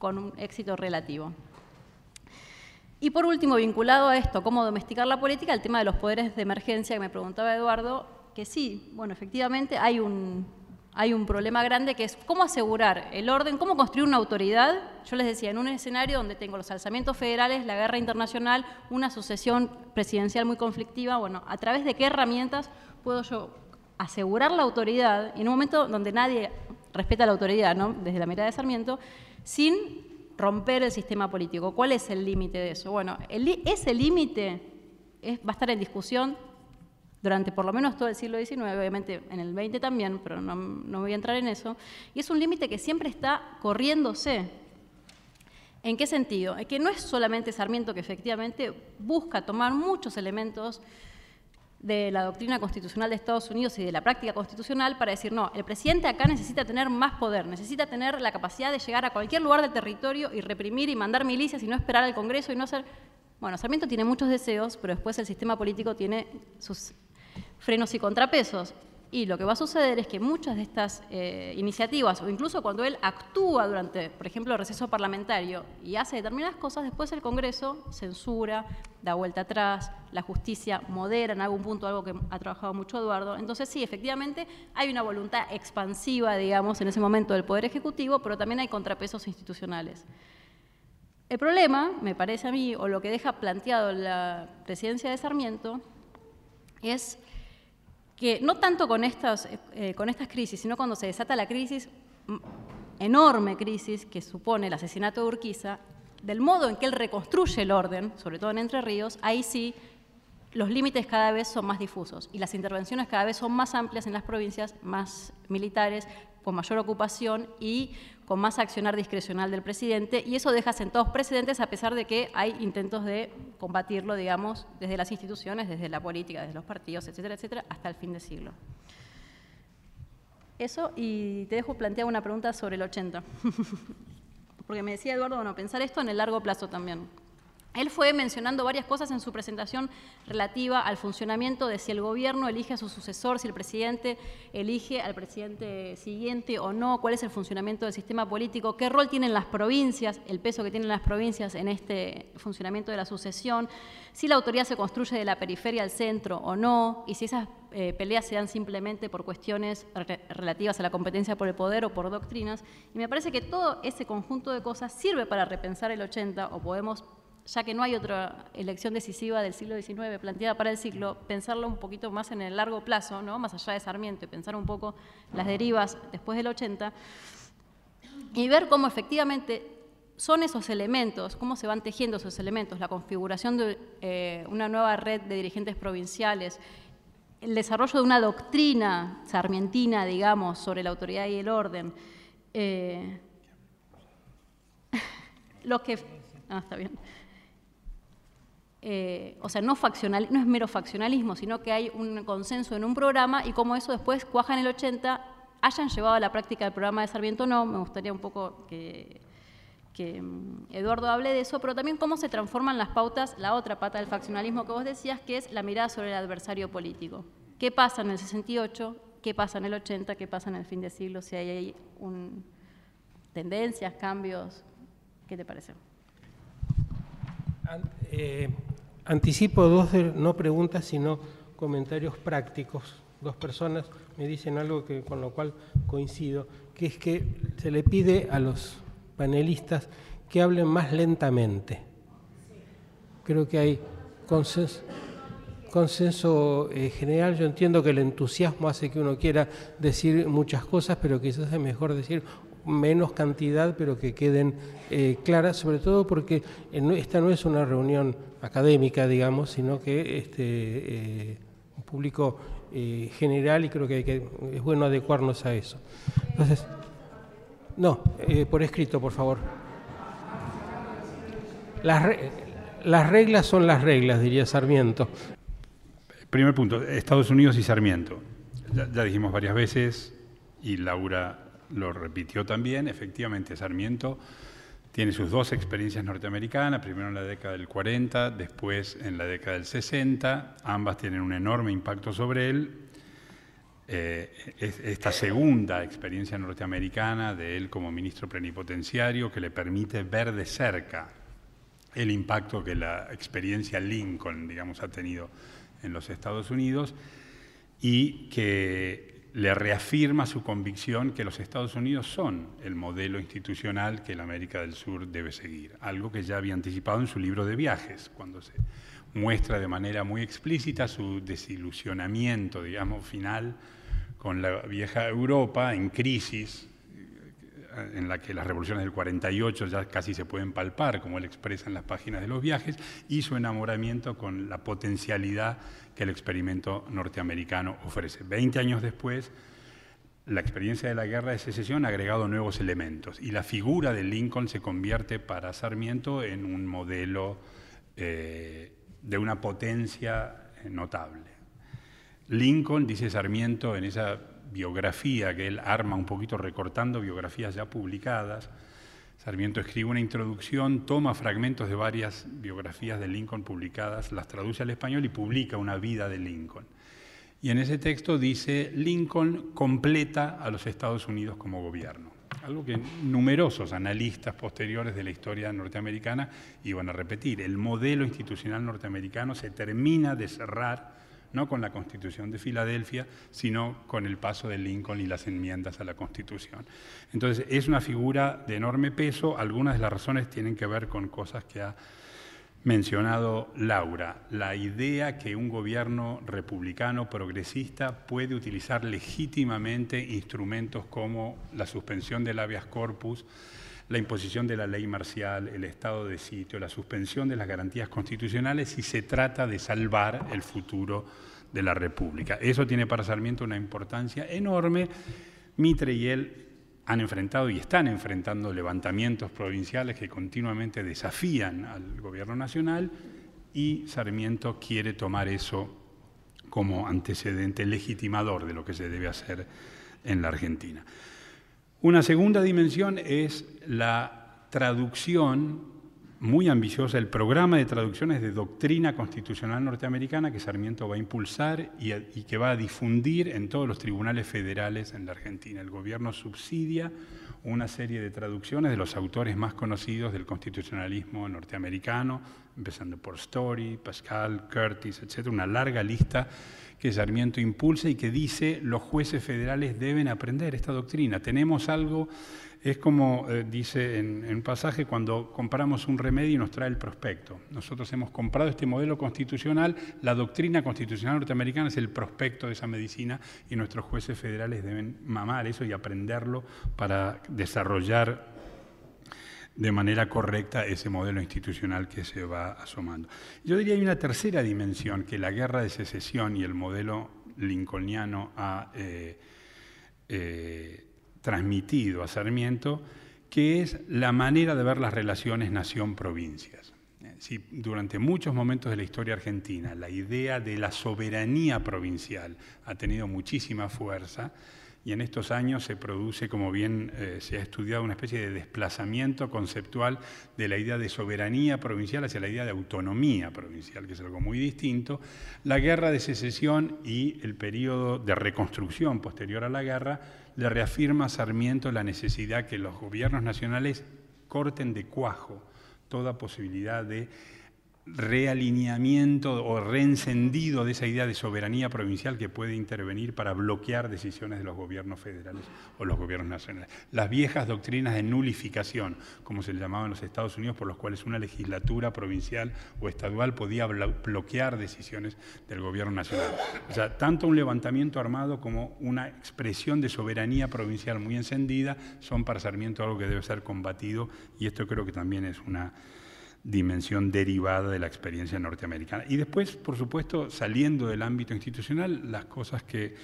[SPEAKER 4] con un éxito relativo. Y por último, vinculado a esto, cómo domesticar la política, el tema de los poderes de emergencia que me preguntaba Eduardo, que sí, bueno, efectivamente hay un, hay un problema grande que es cómo asegurar el orden, cómo construir una autoridad. Yo les decía, en un escenario donde tengo los alzamientos federales, la guerra internacional, una sucesión presidencial muy conflictiva, bueno, ¿a través de qué herramientas puedo yo asegurar la autoridad en un momento donde nadie respeta la autoridad, ¿no? desde la mirada de Sarmiento, sin romper el sistema político? ¿Cuál es el límite de eso? Bueno, ese límite va a estar en discusión durante por lo menos todo el siglo XIX, obviamente en el XX también, pero no, voy a entrar en eso, y es un límite que siempre está corriéndose. ¿En qué sentido? Es que no es solamente Sarmiento que efectivamente busca tomar muchos elementos de la doctrina constitucional de Estados Unidos y de la práctica constitucional para decir, no, el presidente acá necesita tener más poder, necesita tener la capacidad de llegar a cualquier lugar del territorio y reprimir y mandar milicias y no esperar al Congreso y no hacer... Bueno, Sarmiento tiene muchos deseos, pero después el sistema político tiene sus frenos y contrapesos. Y lo que va a suceder es que muchas de estas eh, iniciativas, o incluso cuando él actúa durante, por ejemplo, el receso parlamentario y hace determinadas cosas, después el Congreso censura, da vuelta atrás, la justicia modera en algún punto, algo que ha trabajado mucho Eduardo. Entonces sí, efectivamente hay una voluntad expansiva, digamos, en ese momento del Poder Ejecutivo, pero también hay contrapesos institucionales. El problema, me parece a mí, o lo que deja planteado la presidencia de Sarmiento, es que no tanto con estas, eh, con estas crisis, sino cuando se desata la crisis, enorme crisis que supone el asesinato de Urquiza, del modo en que él reconstruye el orden, sobre todo en Entre Ríos, ahí sí los límites cada vez son más difusos y las intervenciones cada vez son más amplias en las provincias, más militares, con mayor ocupación y con más accionar discrecional del presidente, y eso deja sentados precedentes a pesar de que hay intentos de combatirlo, digamos, desde las instituciones, desde la política, desde los partidos, etcétera, etcétera, hasta el fin de siglo. Eso, y te dejo plantear una pregunta sobre el 80. [laughs] Porque me decía Eduardo, bueno, pensar esto en el largo plazo también. Él fue mencionando varias cosas en su presentación relativa al funcionamiento de si el gobierno elige a su sucesor, si el presidente elige al presidente siguiente o no, cuál es el funcionamiento del sistema político, qué rol tienen las provincias, el peso que tienen las provincias en este funcionamiento de la sucesión, si la autoridad se construye de la periferia al centro o no, y si esas eh, peleas se dan simplemente por cuestiones relativas a la competencia por el poder o por doctrinas. Y me parece que todo ese conjunto de cosas sirve para repensar el 80 o podemos ya que no hay otra elección decisiva del siglo XIX planteada para el siglo, pensarlo un poquito más en el largo plazo, ¿no? más allá de Sarmiento, y pensar un poco las derivas después del 80, y ver cómo efectivamente son esos elementos, cómo se van tejiendo esos elementos, la configuración de eh, una nueva red de dirigentes provinciales, el desarrollo de una doctrina sarmientina, digamos, sobre la autoridad y el orden. Eh, [laughs] lo que... Ah, está bien. Eh, o sea, no, es mero faccionalismo, sino que hay un consenso en un programa y como eso después cuaja en el 80, hayan llevado a la práctica el programa de Sarmiento no, me gustaría un poco que, mm, Eduardo hable de eso, pero también cómo se transforman las pautas, la otra pata del faccionalismo que vos decías, que es la mirada sobre el adversario político. ¿Qué pasa en el 68 qué pasa en el 80, qué pasa en el fin de siglo, si hay un, tendencias, cambios. ¿Qué te parece?
[SPEAKER 1] Eh, anticipo dos, no preguntas, sino comentarios prácticos. Dos personas me dicen algo que, con lo cual coincido, que es que se le pide a los panelistas que hablen más lentamente. Creo que hay consenso, eh, general. Yo entiendo que el entusiasmo hace que uno quiera decir muchas cosas, pero quizás es mejor decir menos cantidad, pero que queden eh, claras, sobre todo porque esta no es una reunión académica, digamos, sino que este, eh, un público eh, general y creo que, es bueno adecuarnos a eso. Entonces, no, por escrito, por favor. Las, las reglas son las reglas, diría Sarmiento.
[SPEAKER 3] Primer punto, Estados Unidos y Sarmiento. ya dijimos varias veces, y Laura lo repitió también, efectivamente Sarmiento tiene sus dos experiencias norteamericanas, primero en la década del 40, después en la década del 60, ambas tienen un enorme impacto sobre él. Eh, esta segunda experiencia norteamericana de él como ministro plenipotenciario que le permite ver de cerca el impacto que la experiencia Lincoln, digamos, ha tenido en los Estados Unidos y que le reafirma su convicción que los Estados Unidos son el modelo institucional que la América del Sur debe seguir, algo que ya había anticipado en su libro de viajes, cuando se muestra de manera muy explícita su desilusionamiento, digamos, final con la vieja Europa en crisis, en la que las revoluciones del 48 ya casi se pueden palpar, como él expresa en las páginas de los viajes, y su enamoramiento con la potencialidad el experimento norteamericano ofrece. Veinte años después, la experiencia de la guerra de secesión ha agregado nuevos elementos y la figura de Lincoln se convierte para Sarmiento en un modelo eh, de una potencia notable. Lincoln, dice Sarmiento en esa biografía que él arma un poquito recortando biografías ya publicadas. Sarmiento escribe una introducción, toma fragmentos de varias biografías de Lincoln publicadas, las traduce al español y publica una vida de Lincoln. Y en ese texto dice, Lincoln completa a los Estados Unidos como gobierno. Algo que numerosos analistas posteriores de la historia norteamericana iban a repetir. El modelo institucional norteamericano se termina de cerrar no con la Constitución de Filadelfia, sino con el paso de Lincoln y las enmiendas a la Constitución. Entonces, es una figura de enorme peso, algunas de las razones tienen que ver con cosas que ha mencionado Laura, la idea que un gobierno republicano progresista puede utilizar legítimamente instrumentos como la suspensión del habeas corpus, la imposición de la ley marcial, el estado de sitio, la suspensión de las garantías constitucionales si se trata de salvar el futuro de la República. Eso tiene para Sarmiento una importancia enorme. Mitre y él han enfrentado y están enfrentando levantamientos provinciales que continuamente desafían al gobierno nacional y Sarmiento quiere tomar eso como antecedente legitimador de lo que se debe hacer en la Argentina. Una segunda dimensión es la traducción muy ambiciosa, el programa de traducciones de doctrina constitucional norteamericana que Sarmiento va a impulsar y, que va a difundir en todos los tribunales federales en la Argentina. El gobierno subsidia una serie de traducciones de los autores más conocidos del constitucionalismo norteamericano, empezando por Story, Pascal, Curtis, etc., una larga lista que Sarmiento impulsa y que dice los jueces federales deben aprender esta doctrina. Tenemos algo, es como eh, dice en, un pasaje, cuando compramos un remedio y nos trae el prospecto. Nosotros hemos comprado este modelo constitucional, la doctrina constitucional norteamericana es el prospecto de esa medicina y nuestros jueces federales deben mamar eso y aprenderlo para desarrollar de manera correcta ese modelo institucional que se va asomando. Yo diría hay una tercera dimensión que la guerra de secesión y el modelo lincolniano ha eh, eh, transmitido a Sarmiento, que es la manera de ver las relaciones nación-provincias. Si durante muchos momentos de la historia argentina la idea de la soberanía provincial ha tenido muchísima fuerza, y en estos años se produce, como bien eh, se ha estudiado, una especie de desplazamiento conceptual de la idea de soberanía provincial hacia la idea de autonomía provincial, que es algo muy distinto. La guerra de secesión y el periodo de reconstrucción posterior a la guerra le reafirma a Sarmiento la necesidad que los gobiernos nacionales corten de cuajo toda posibilidad de realineamiento o reencendido de esa idea de soberanía provincial que puede intervenir para bloquear decisiones de los gobiernos federales o los gobiernos nacionales. Las viejas doctrinas de nulificación, como se le llamaba en los Estados Unidos, por los cuales una legislatura provincial o estadual podía bloquear decisiones del gobierno nacional. O sea, tanto un levantamiento armado como una expresión de soberanía provincial muy encendida son para Sarmiento algo que debe ser combatido y esto creo que también es una dimensión derivada de la experiencia norteamericana. Y después, por supuesto, saliendo del ámbito institucional, las cosas que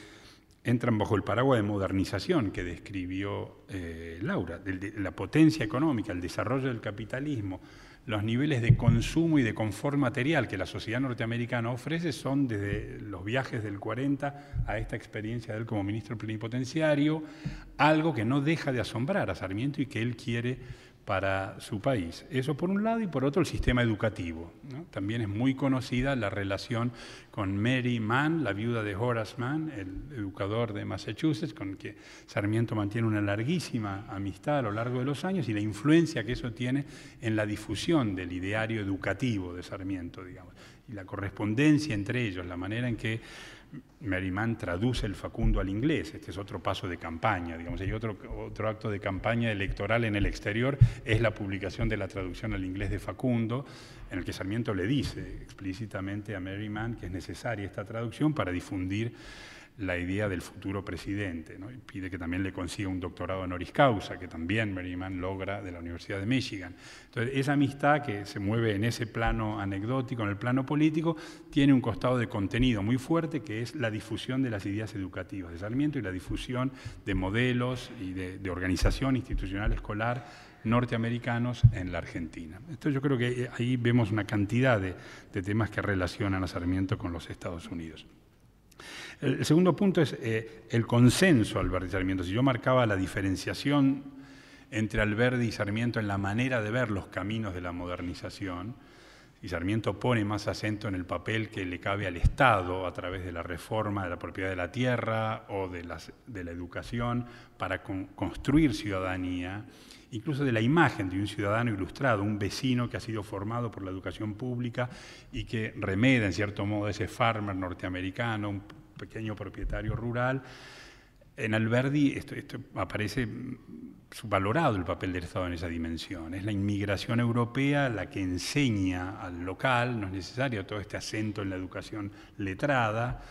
[SPEAKER 3] entran bajo el paraguas de modernización que describió eh, Laura, la potencia económica, el desarrollo del capitalismo, los niveles de consumo y de confort material que la sociedad norteamericana ofrece son desde los viajes del 40 a esta experiencia de él como ministro plenipotenciario, algo que no deja de asombrar a Sarmiento y que él quiere para su país. Eso por un lado y por otro el sistema educativo. También es muy conocida la relación con Mary Mann, la viuda de Horace Mann, el educador de Massachusetts, con que Sarmiento mantiene una larguísima amistad a lo largo de los años y la influencia que eso tiene en la difusión del ideario educativo de Sarmiento, digamos, y la correspondencia entre ellos, la manera en que Merrimán traduce el Facundo al inglés, este es otro paso de campaña, digamos, hay otro, otro acto de campaña electoral en el exterior, es la publicación de la traducción al inglés de Facundo, en el que Sarmiento le dice explícitamente a Merriman que es necesaria esta traducción para difundir la idea del futuro presidente. pide que también le consiga un doctorado honoris causa, que también Merriman logra de la Universidad de Michigan. Entonces, esa amistad que se mueve en ese plano anecdótico, en el plano político, tiene un costado de contenido muy fuerte, que es la difusión de las ideas educativas de Sarmiento y la difusión de modelos y de, organización institucional escolar norteamericanos en la Argentina. Entonces yo creo que ahí vemos una cantidad de temas que relacionan a Sarmiento con los Estados Unidos. El segundo punto es eh, el consenso Alberti Sarmiento. Si yo marcaba la diferenciación entre Alberti y Sarmiento en la manera de ver los caminos de la modernización, y Sarmiento pone más acento en el papel que le cabe al Estado a través de la reforma de la propiedad de la tierra o de, la educación para construir ciudadanía, incluso de la imagen de un ciudadano ilustrado, un vecino que ha sido formado por la educación pública y que remeda en cierto modo ese farmer norteamericano, pequeño propietario rural. En Alberdi esto, esto aparece subvalorado el papel del Estado en esa dimensión. Es la inmigración europea la que enseña al local, no es necesario todo este acento en la educación letrada.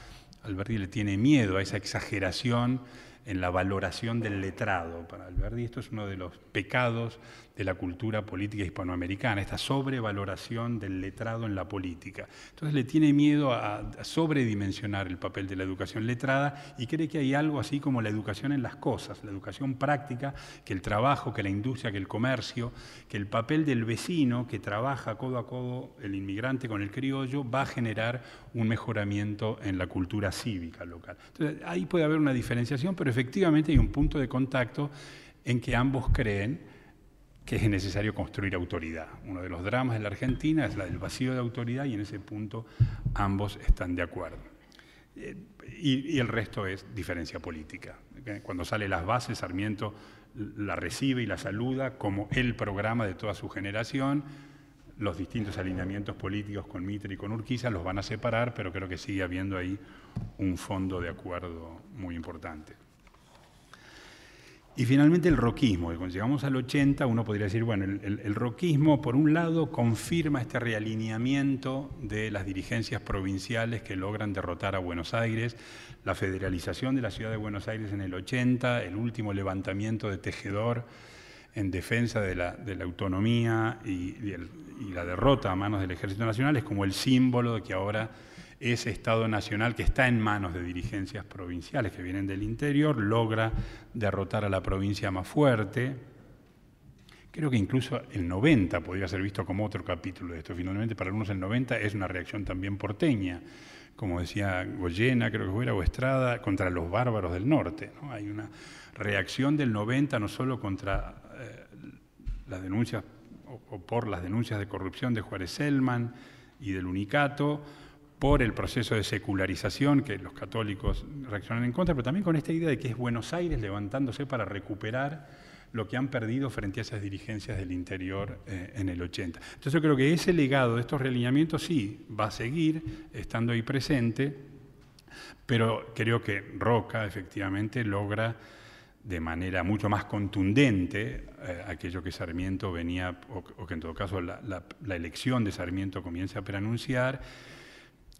[SPEAKER 3] Alberdi le tiene miedo a esa exageración en la valoración del letrado. Para Alberti esto es uno de los pecados de la cultura política hispanoamericana, esta sobrevaloración del letrado en la política. Entonces le tiene miedo a, sobredimensionar el papel de la educación letrada y cree que hay algo así como la educación en las cosas, la educación práctica, que el trabajo, que la industria, que el comercio, que el papel del vecino que trabaja codo a codo el inmigrante con el criollo va a generar un mejoramiento en la cultura cívica local. Entonces ahí puede haber una diferenciación, pero efectivamente hay un punto de contacto en que ambos creen que es necesario construir autoridad. Uno de los dramas de la Argentina es la del vacío de autoridad y en ese punto ambos están de acuerdo. Eh, y, el resto es diferencia política. Cuando sale las bases, Sarmiento la recibe y la saluda como el programa de toda su generación. Los distintos alineamientos políticos con Mitre y con Urquiza los van a separar, pero creo que sigue habiendo ahí un fondo de acuerdo muy importante. Y finalmente el roquismo, cuando llegamos al 80 uno podría decir, bueno, el, roquismo por un lado confirma este realineamiento de las dirigencias provinciales que logran derrotar a Buenos Aires, la federalización de la ciudad de Buenos Aires en el 80, el último levantamiento de Tejedor en defensa de la, autonomía y la derrota a manos del Ejército Nacional es como el símbolo de que ahora ese Estado Nacional que está en manos de dirigencias provinciales que vienen del interior, logra derrotar a la provincia más fuerte. Creo que incluso el 90 podría ser visto como otro capítulo de esto. Finalmente, para algunos el 90 es una reacción también porteña, como decía Goyena, creo que fuera, o Estrada, contra los bárbaros del norte. Hay una reacción del 90 no solo contra eh, las denuncias o, por las denuncias de corrupción de Juárez Selman y del Unicato, por el proceso de secularización que los católicos reaccionan en contra, pero también con esta idea de que es Buenos Aires levantándose para recuperar lo que han perdido frente a esas dirigencias del interior eh, en el 80. Entonces yo creo que ese legado de estos realineamientos sí va a seguir estando ahí presente, pero creo que Roca efectivamente logra de manera mucho más contundente eh, aquello que Sarmiento venía, o, que en todo caso la, elección de Sarmiento comienza a preanunciar,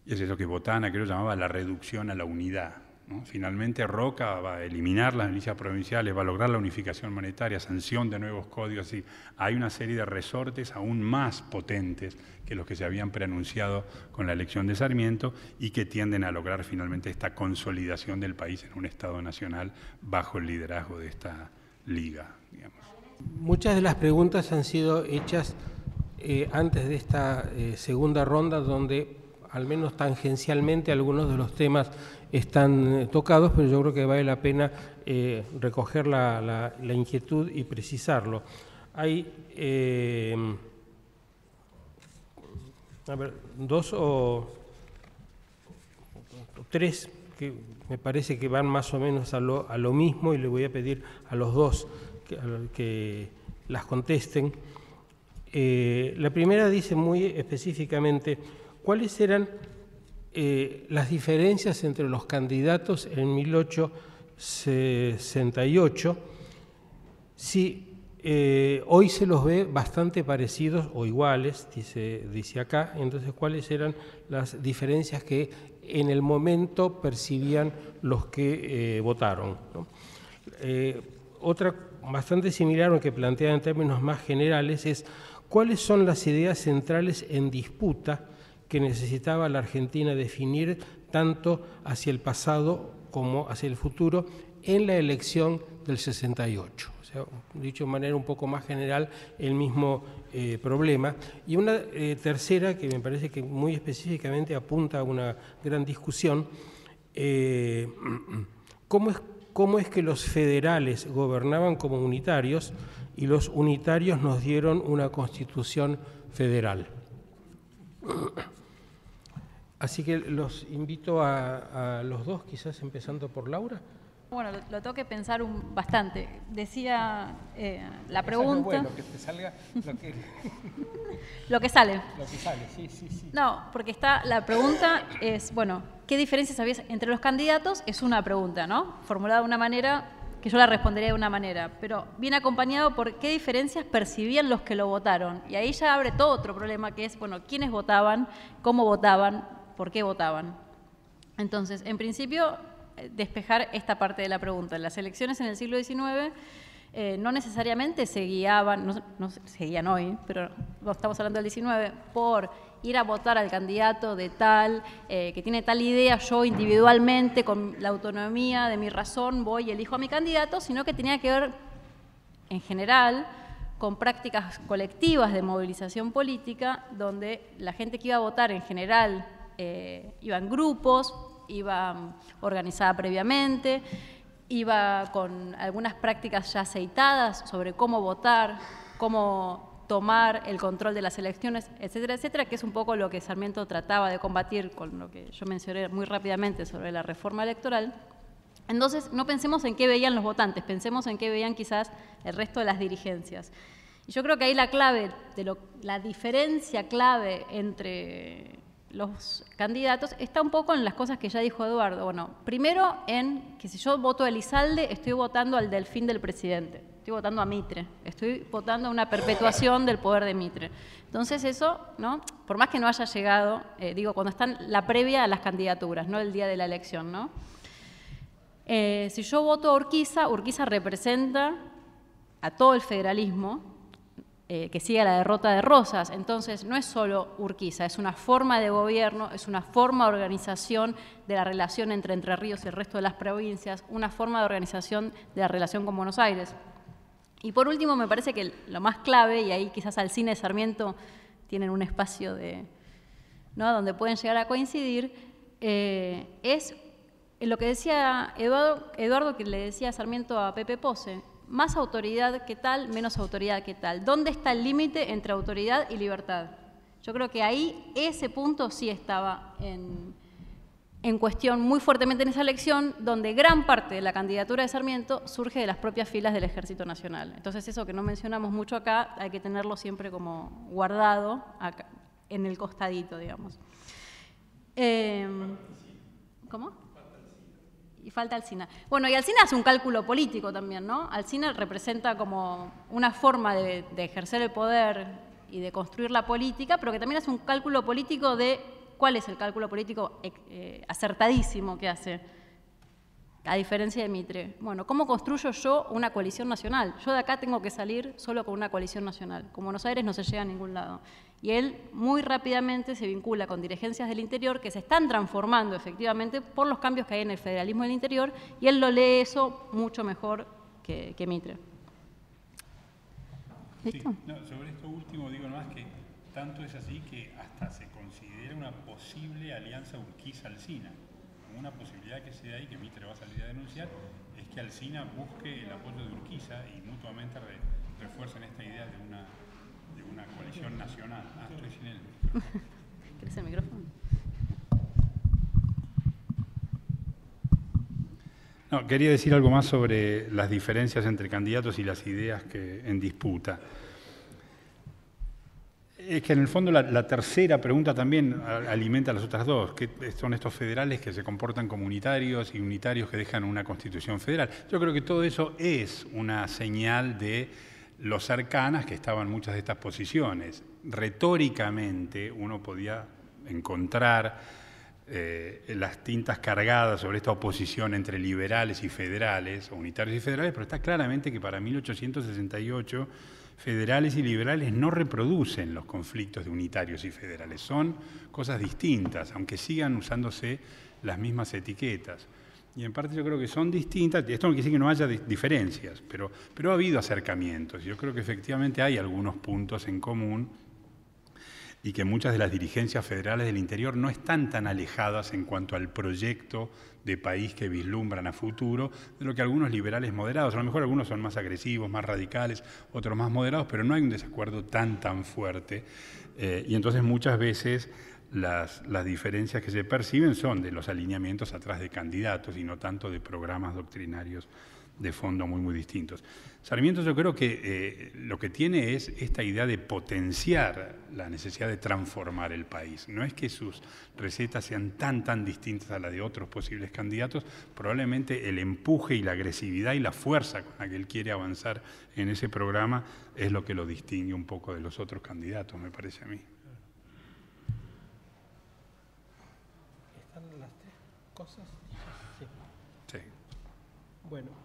[SPEAKER 3] y es eso que Botana creo llamaba la reducción a la unidad. Finalmente Roca va a eliminar las milicias provinciales, va a lograr la unificación monetaria, sanción de nuevos códigos. y hay una serie de resortes aún más potentes que los que se habían preanunciado con la elección de Sarmiento y que tienden a lograr finalmente esta consolidación del país en un Estado nacional bajo el liderazgo de esta liga.
[SPEAKER 1] Muchas de las preguntas han sido hechas eh, antes de esta eh, segunda ronda donde al menos tangencialmente algunos de los temas están eh, tocados, pero yo creo que vale la pena eh, recoger la, inquietud y precisarlo. Hay eh, dos o, tres que me parece que van más o menos a lo, a mismo y le voy a pedir a los dos que las contesten. la primera dice muy específicamente cuáles eran eh, las diferencias entre los candidatos en 1868, si eh, hoy se los ve bastante parecidos o iguales, dice, dice acá, entonces cuáles eran las diferencias que en el momento percibían los que eh, votaron. otra bastante similar, aunque planteada en términos más generales, es cuáles son las ideas centrales en disputa que necesitaba la Argentina definir tanto hacia el pasado como hacia el futuro en la elección del 68. O sea, dicho de manera un poco más general, el mismo eh, problema. Y una eh, tercera que me parece que muy específicamente apunta a una gran discusión, eh, [clears throat] ¿cómo, es, ¿cómo es que los federales gobernaban como unitarios y los unitarios nos dieron una constitución federal? [clears throat] Así que los invito a, los dos, quizás empezando por Laura.
[SPEAKER 4] Bueno, lo, tengo que pensar bastante. Decía eh, la pregunta.
[SPEAKER 1] bueno, que te salga lo que. [laughs]
[SPEAKER 4] lo que sale.
[SPEAKER 1] Lo que sale, sí, sí, sí.
[SPEAKER 4] No, porque está. La pregunta es, bueno, ¿qué diferencias había entre los candidatos? Es una pregunta, ¿no? Formulada de una manera que yo la respondería de una manera, pero viene acompañado por qué diferencias percibían los que lo votaron. Y ahí ya abre todo otro problema que es, bueno, quiénes votaban, cómo votaban, por qué votaban. Entonces, en principio, eh, despejar esta parte de la pregunta. Las elecciones en el siglo XIX eh, no necesariamente se guiaban, no, no seguían hoy, pero estamos hablando del XIX, por ir a votar al candidato de tal, eh, que tiene tal idea, yo individualmente, con la autonomía de mi razón, voy y elijo a mi candidato, sino que tenía que ver, en general, con prácticas colectivas de movilización política, donde la gente que iba a votar en general eh, iba en grupos, iba organizada previamente, iba con algunas prácticas ya aceitadas sobre cómo votar, cómo tomar el control de las elecciones, etcétera, etcétera, que es un poco lo que Sarmiento trataba de combatir con lo que yo mencioné muy rápidamente sobre la reforma electoral. Entonces, no pensemos en qué veían los votantes, pensemos en qué veían quizás el resto de las dirigencias. Y yo creo que ahí la clave, de lo, la diferencia clave entre los candidatos está un poco en las cosas que ya dijo Eduardo. Bueno, primero en que si yo voto a Elizalde, estoy votando al delfín del presidente, estoy votando a Mitre, estoy votando a una perpetuación del poder de Mitre. Entonces eso, ¿no? por más que no haya llegado, eh, digo, cuando están la previa a las candidaturas, no el día de la elección, ¿no? Eh, si yo voto a Urquiza, Urquiza representa a todo el federalismo, eh, que siga la derrota de Rosas. Entonces, no es solo Urquiza, es una forma de gobierno, es una forma de organización de la relación entre Entre Ríos y el resto de las provincias, una forma de organización de la relación con Buenos Aires. Y por último, me parece que lo más clave, y ahí quizás al cine de Sarmiento tienen un espacio de, ¿no? donde pueden llegar a coincidir, eh, es lo que decía Eduardo, Eduardo, que le decía Sarmiento a Pepe Pose, más autoridad que tal, menos autoridad que tal. ¿Dónde está el límite entre autoridad y libertad? Yo creo que ahí ese punto sí estaba en, en cuestión muy fuertemente en esa elección, donde gran parte de la candidatura de Sarmiento surge de las propias filas del Ejército Nacional. Entonces eso que no mencionamos mucho acá, hay que tenerlo siempre como guardado en el costadito, digamos. Em, ¿Cómo? Y falta Alcina. Bueno, y Alcina hace un cálculo político también, ¿no? Alcina representa como una forma de, ejercer el poder y de construir la política, pero que también hace un cálculo político de ¿Cuál es el cálculo político eh, acertadísimo que hace? A diferencia de Mitre. Bueno, ¿cómo construyo yo una coalición nacional? Yo de acá tengo que salir solo con una coalición nacional. Con Buenos Aires no se llega a ningún lado. Y él muy rápidamente se vincula con dirigencias del interior que se están transformando efectivamente por los cambios que hay en el federalismo del interior y él lo lee eso mucho mejor que, Mitre.
[SPEAKER 3] ¿Listo? sobre esto último digo nomás que tanto es así que hasta se considera una posible alianza Urquiza-Alcina. Una posibilidad que se da ahí, que Mitre va a salir a denunciar, es que Alcina busque el apoyo de Urquiza y mutuamente refuercen esta idea de una, de una coalición nacional. Ah, estoy sin él.
[SPEAKER 4] ¿Quieres el micrófono?
[SPEAKER 3] No, quería decir algo más sobre las diferencias entre candidatos y las ideas que en disputa. Es que en el fondo la, tercera pregunta también alimenta las otras dos, que son estos federales que se comportan como unitarios y unitarios que dejan una constitución federal. Yo creo que todo eso es una señal de los cercanas que estaban muchas de estas posiciones. Retóricamente uno podía encontrar eh, las tintas cargadas sobre esta oposición entre liberales y federales, unitarios y federales, pero está claramente que para 1868 federales y liberales no reproducen los conflictos de unitarios y federales, son cosas distintas, aunque sigan usándose las mismas etiquetas. Y en parte yo creo que son distintas, esto no quiere decir que no haya diferencias, pero, pero ha habido acercamientos. Yo creo que efectivamente hay algunos puntos en común y que muchas de las dirigencias federales del interior no están tan alejadas en cuanto al proyecto de país que vislumbran a futuro de lo que algunos liberales moderados, a lo mejor algunos son más agresivos, más radicales, otros más moderados, pero no hay un desacuerdo tan, tan fuerte. Eh, y entonces muchas veces las, las, diferencias que se perciben son de los alineamientos atrás de candidatos y no tanto de programas doctrinarios de fondo muy, muy distintos. Sarmiento yo creo que eh, lo que tiene es esta idea de potenciar la necesidad de transformar el país. No es que sus recetas sean tan, tan distintas a las de otros posibles candidatos, probablemente el empuje y la agresividad y la fuerza con la que él quiere avanzar en ese programa es lo que lo distingue un poco de los otros candidatos, me parece a mí.
[SPEAKER 1] ¿Están las tres cosas? Sí.
[SPEAKER 3] Sí.
[SPEAKER 1] Bueno.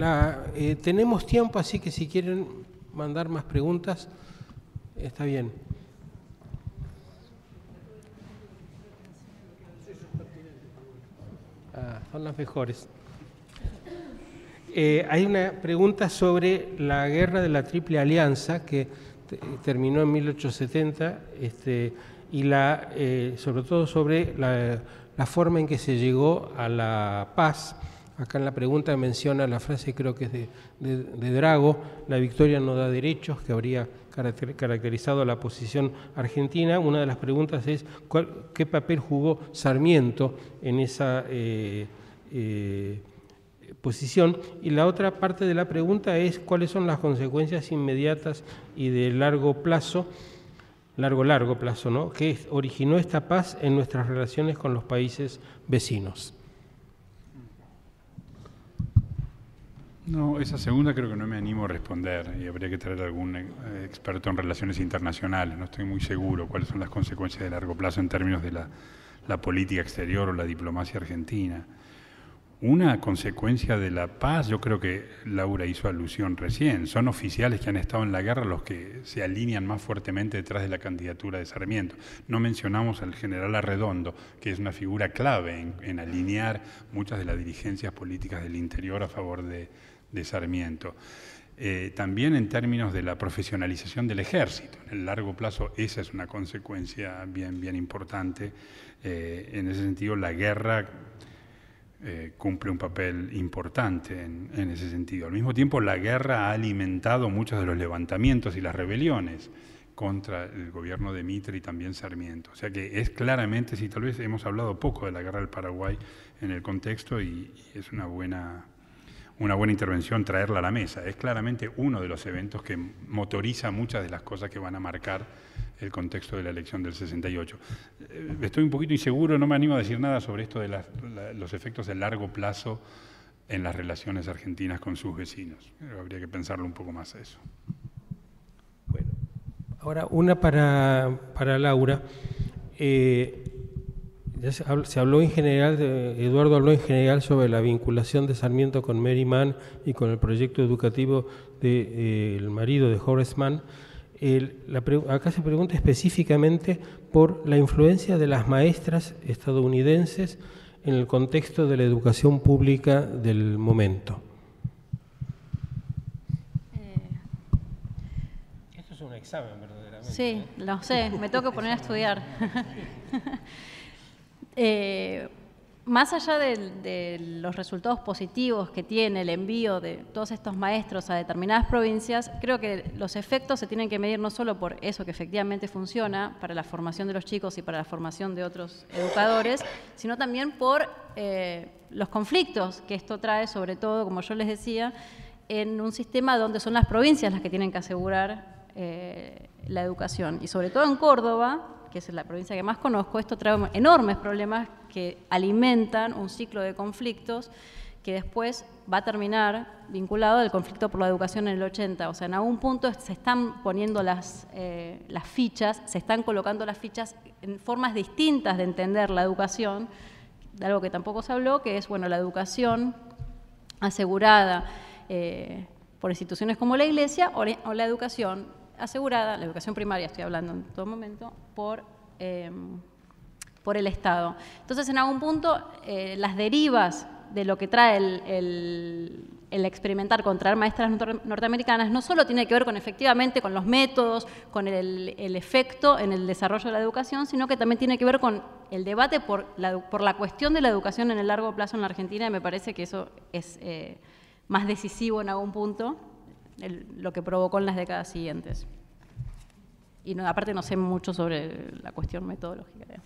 [SPEAKER 1] La, eh, tenemos tiempo, así que si quieren mandar más preguntas, está bien. Ah, son las mejores. Eh, hay una pregunta sobre la guerra de la Triple Alianza que terminó en 1870 este, y la, eh, sobre todo sobre la, la forma en que se llegó a la paz Acá en la pregunta menciona la frase, creo que es de, Drago, la victoria no da derechos, que habría caracterizado la posición argentina. Una de las preguntas es qué papel jugó Sarmiento en esa eh, eh, posición. Y la otra parte de la pregunta es cuáles son las consecuencias inmediatas y de largo plazo, largo, largo plazo, ¿no? que originó esta paz en nuestras relaciones con los países vecinos.
[SPEAKER 3] No, esa segunda creo que no me animo a responder y habría que traer algún eh, experto en relaciones internacionales. No estoy muy seguro cuáles son las consecuencias de largo plazo en términos de la, política exterior o la diplomacia argentina. Una consecuencia de la paz, yo creo que Laura hizo alusión recién, son oficiales que han estado en la guerra los que se alinean más fuertemente detrás de la candidatura de Sarmiento. No mencionamos al general Arredondo, que es una figura clave en, en alinear muchas de las dirigencias políticas del interior a favor de, de Sarmiento. eh, también en términos de la profesionalización del ejército. En el largo plazo esa es una consecuencia bien, bien importante. Eh, en ese sentido, la guerra eh, cumple un papel importante en, ese sentido. Al mismo tiempo, la guerra ha alimentado muchos de los levantamientos y las rebeliones contra el gobierno de Mitre y también Sarmiento. O sea que es claramente, si tal vez hemos hablado poco de la guerra del Paraguay en el contexto y es una buena una buena intervención traerla a la mesa. Es claramente uno de los eventos que motoriza muchas de las cosas que van a marcar el contexto de la elección del 68. Eh, estoy un poquito inseguro, no me animo a decir nada sobre esto de los efectos de largo plazo en las relaciones argentinas con sus vecinos. Habría que pensarlo un poco más a eso.
[SPEAKER 1] Bueno, ahora una para, para Laura. Eh, se habló en general, Eduardo habló en general sobre la vinculación de Sarmiento con Mary Mann y con el proyecto educativo del de, marido de Horace Mann. El, la, acá se pregunta específicamente por la influencia de las maestras estadounidenses en el contexto de la educación pública del momento.
[SPEAKER 4] Eh, Esto es un examen, verdaderamente. Sí, lo sé, me tengo que poner a estudiar. [laughs] Eh, más allá de, los resultados positivos que tiene el envío de todos estos maestros a determinadas provincias, creo que los efectos se tienen que medir no solo por eso que efectivamente funciona para la formación de los chicos y para la formación de otros educadores, sino también por eh, los conflictos que esto trae, sobre todo, como yo les decía, en un sistema donde son las provincias las que tienen que asegurar eh, la educación. Y sobre todo en Córdoba, que es la provincia que más conozco, esto trae enormes problemas que alimentan un ciclo de conflictos que después va a terminar vinculado al conflicto por la educación en el 80. O sea, en algún punto se están poniendo las, eh, las fichas, se están colocando las fichas en formas distintas de entender la educación, de algo que tampoco se habló, que es bueno, la educación asegurada eh, por instituciones como la Iglesia o la educación asegurada, la educación primaria estoy hablando en todo momento, por, em, por el Estado. Entonces, en algún punto, eh, las derivas de lo que trae el, experimentar contra maestras norteamericanas no solo tiene que ver con efectivamente con los métodos, con el, el, efecto en el desarrollo de la educación, sino que también tiene que ver con el debate por la, por la cuestión de la educación en el largo plazo en la Argentina y me parece que eso es eh, más decisivo en algún punto lo que provocó en las décadas siguientes. Y no, aparte no sé mucho sobre la cuestión metodológica. [laughs]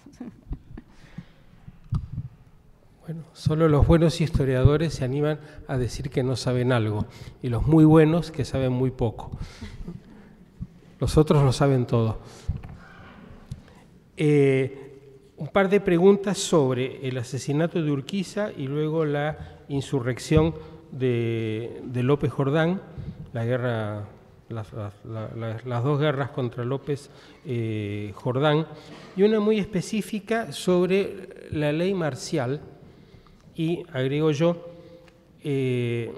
[SPEAKER 1] Bueno, solo los buenos historiadores se animan a decir que no saben algo y los muy buenos que saben muy poco. Los otros lo saben todo. Eh, un par de preguntas sobre el asesinato de Urquiza y luego la insurrección de, de López Jordán la guerra, las, dos guerras contra López eh, Jordán, y una muy específica sobre la ley marcial, y agrego yo, eh,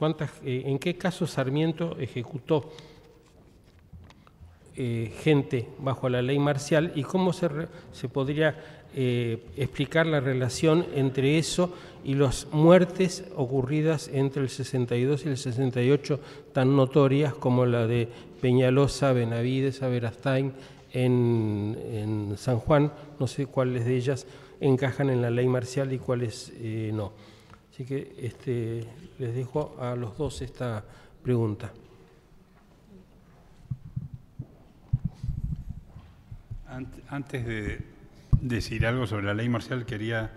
[SPEAKER 1] eh, en qué caso Sarmiento ejecutó gente bajo la ley marcial y cómo se, se podría explicar la relación entre eso y las muertes ocurridas entre el 62 y el 68 tan notorias como la de Peñalosa, Benavides, Averastain en, San Juan, no sé cuáles de ellas encajan en la ley marcial y cuáles eh, no. Así que este, les dejo a los dos esta pregunta.
[SPEAKER 3] Antes de decir algo sobre la ley marcial, quería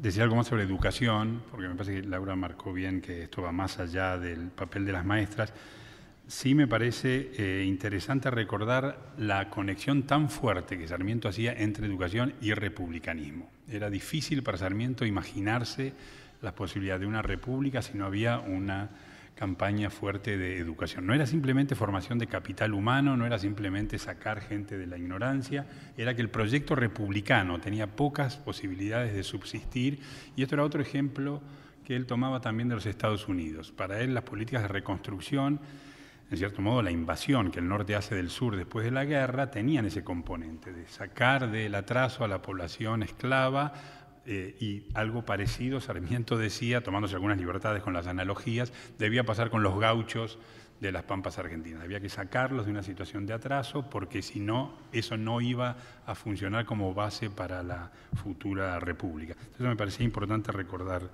[SPEAKER 3] decir algo más sobre educación, porque me parece que Laura marcó bien que esto va más allá del papel de las maestras. Sí me parece eh, interesante recordar la conexión tan fuerte que Sarmiento hacía entre educación y republicanismo. Era difícil para Sarmiento imaginarse la posibilidad de una república si no había una campaña fuerte de educación. No era simplemente formación de capital humano, no era simplemente sacar gente de la ignorancia, era que el proyecto republicano tenía pocas posibilidades de subsistir y esto era otro ejemplo que él tomaba también de los Estados Unidos. Para él las políticas de reconstrucción, en cierto modo la invasión que el norte hace del sur después de la guerra, tenían ese componente de sacar del atraso a la población esclava, eh, y algo parecido, Sarmiento decía, tomándose algunas libertades con las analogías, debía pasar con los gauchos de las pampas argentinas. Había que sacarlos de una situación de atraso porque si no, eso no iba a funcionar como base para la futura república. Entonces me parecía importante recordar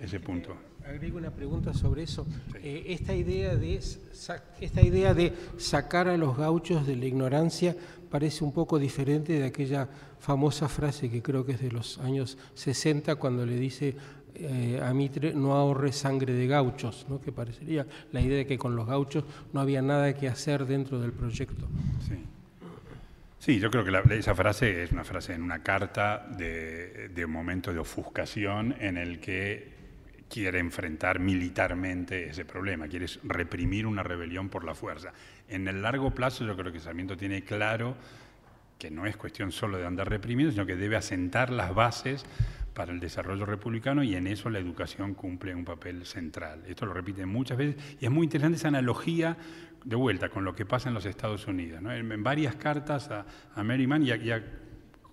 [SPEAKER 3] ese punto.
[SPEAKER 1] Agrego una pregunta sobre eso. Eh, esta, idea de, esta idea de sacar a los gauchos de la ignorancia parece un poco diferente de aquella famosa frase que creo que es de los años 60 cuando le dice eh, a Mitre no ahorre sangre de gauchos, ¿no? que parecería la idea de que con los gauchos no había nada que hacer dentro del proyecto.
[SPEAKER 3] Sí. yo creo que esa frase es una frase en una carta de, momento de ofuscación en el que quiere enfrentar militarmente ese problema, quiere reprimir una rebelión por la fuerza. En el largo plazo yo creo que Sarmiento tiene claro que no es cuestión solo de andar reprimiendo, sino que debe asentar las bases para el desarrollo republicano y en eso la educación cumple un papel central. Esto lo repite muchas veces y es muy interesante esa analogía de vuelta con lo que pasa en los Estados Unidos. En, varias cartas a, a Merriman y a,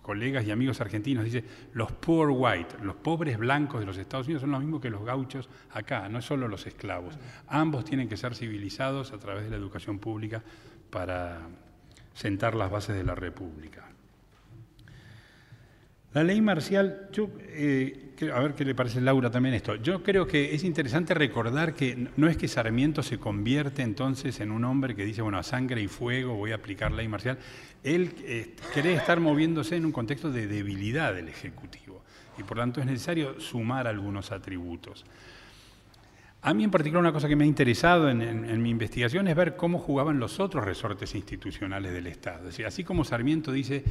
[SPEAKER 3] colegas y amigos argentinos dice, los poor white, los pobres blancos de los Estados Unidos son los mismos que los gauchos acá, no solo los esclavos. Ambos tienen que ser civilizados a través de la educación pública para sentar las bases de la República. La ley marcial, yo, eh, a ver qué le parece Laura también esto. Yo creo que es interesante recordar que no es que Sarmiento se convierte entonces en un hombre que dice, bueno, a sangre y fuego voy a aplicar ley marcial. Él eh, cree estar moviéndose en un contexto de debilidad del Ejecutivo y por tanto es necesario sumar algunos atributos. A mí en particular una cosa que me ha interesado en, mi investigación es ver cómo jugaban los otros resortes institucionales del Estado. Es así como Sarmiento dice,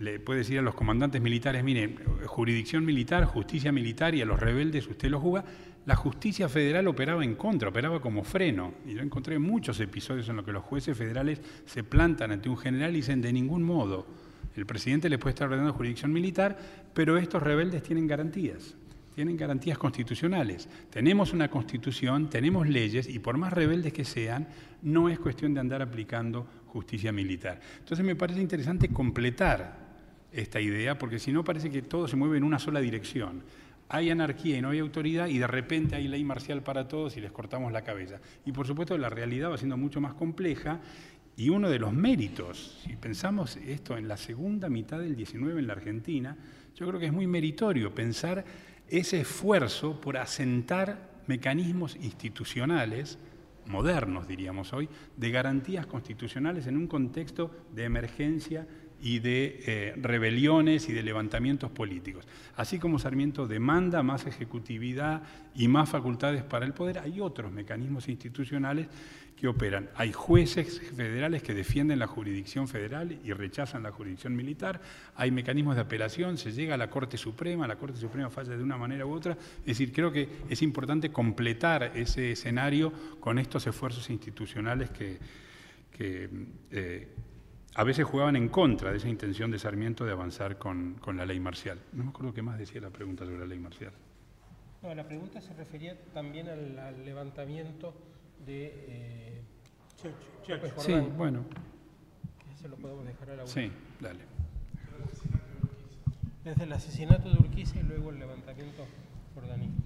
[SPEAKER 3] le puede decir a los comandantes militares, mire, jurisdicción militar, justicia militar y a los rebeldes usted lo juzga, la justicia federal operaba en contra, operaba como freno. Y yo encontré muchos episodios en los que los jueces federales se plantan ante un general y dicen de ningún modo. El presidente le puede estar ordenando jurisdicción militar, pero estos rebeldes tienen garantías, tienen garantías constitucionales. Tenemos una constitución, tenemos leyes y por más rebeldes que sean, no es cuestión de andar aplicando justicia militar. Entonces me parece interesante completar esta idea, porque si no parece que todo se mueve en una sola dirección. Hay anarquía y no hay autoridad y de repente hay ley marcial para todos y les cortamos la cabeza. Y por supuesto la realidad va siendo mucho más compleja y uno de los méritos, si pensamos esto en la segunda mitad del 19 en la Argentina, yo creo que es muy meritorio pensar ese esfuerzo por asentar mecanismos institucionales modernos, diríamos hoy, de garantías constitucionales en un contexto de emergencia y de eh, rebeliones y de levantamientos políticos. Así como Sarmiento demanda más ejecutividad y más facultades para el poder, hay otros mecanismos institucionales que operan. Hay jueces federales que defienden la jurisdicción federal y rechazan la jurisdicción militar, hay mecanismos de apelación, se llega a la Corte Suprema, la Corte Suprema falla de una manera u otra. Es decir, creo que es importante completar ese escenario con estos esfuerzos institucionales que, eh, a veces jugaban en contra de esa intención de Sarmiento de avanzar con, la ley marcial. No me acuerdo qué más decía la pregunta sobre la ley marcial.
[SPEAKER 1] No, la pregunta se refería también al, levantamiento de eh,
[SPEAKER 3] Sí, bueno.
[SPEAKER 1] Ese lo podemos dejar a la
[SPEAKER 3] Sí, dale.
[SPEAKER 1] Desde el asesinato de Urquiza y luego el levantamiento jordanista.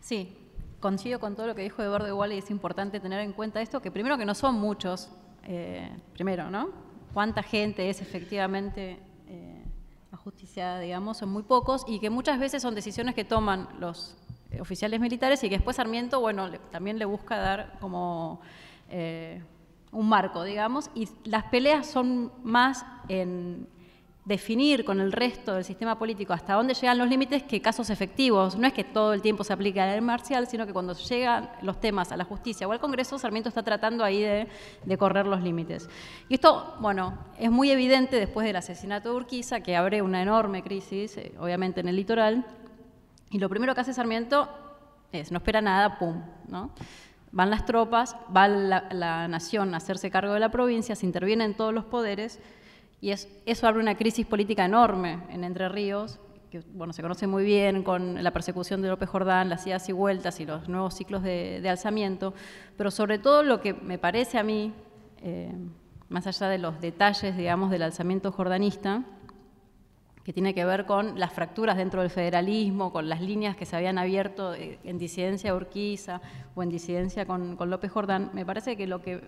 [SPEAKER 4] Sí, coincido con todo lo que dijo Eduardo Igual y es importante tener en cuenta esto, que primero que no son muchos, eh, primero, ¿no? Cuánta gente es efectivamente eh, ajusticiada, digamos, son muy pocos y que muchas veces son decisiones que toman los oficiales militares y que después Sarmiento, bueno, también le busca dar como eh, un marco, digamos, y las peleas son más en definir con el resto del sistema político hasta dónde llegan los límites que casos efectivos. No es que todo el tiempo se aplique la ley marcial, sino que cuando llegan los temas a la justicia o al Congreso, Sarmiento está tratando ahí de, correr los límites. Y esto, bueno, es muy evidente después del asesinato de Urquiza, que abre una enorme crisis, eh, obviamente en el litoral, y lo primero que hace Sarmiento es, no espera nada, pum, ¿no? Van las tropas, va la, la nación a hacerse cargo de la provincia, se intervienen todos los poderes, y eso abre una crisis política enorme en Entre Ríos, que bueno, se conoce muy bien con la persecución de López Jordán, las idas y vueltas y los nuevos ciclos de, alzamiento, pero sobre todo lo que me parece a mí, eh, más allá de los detalles, digamos, del alzamiento jordanista, que tiene que ver con las fracturas dentro del federalismo, con las líneas que se habían abierto eh, en disidencia Urquiza o en disidencia con, López Jordán, me parece que lo que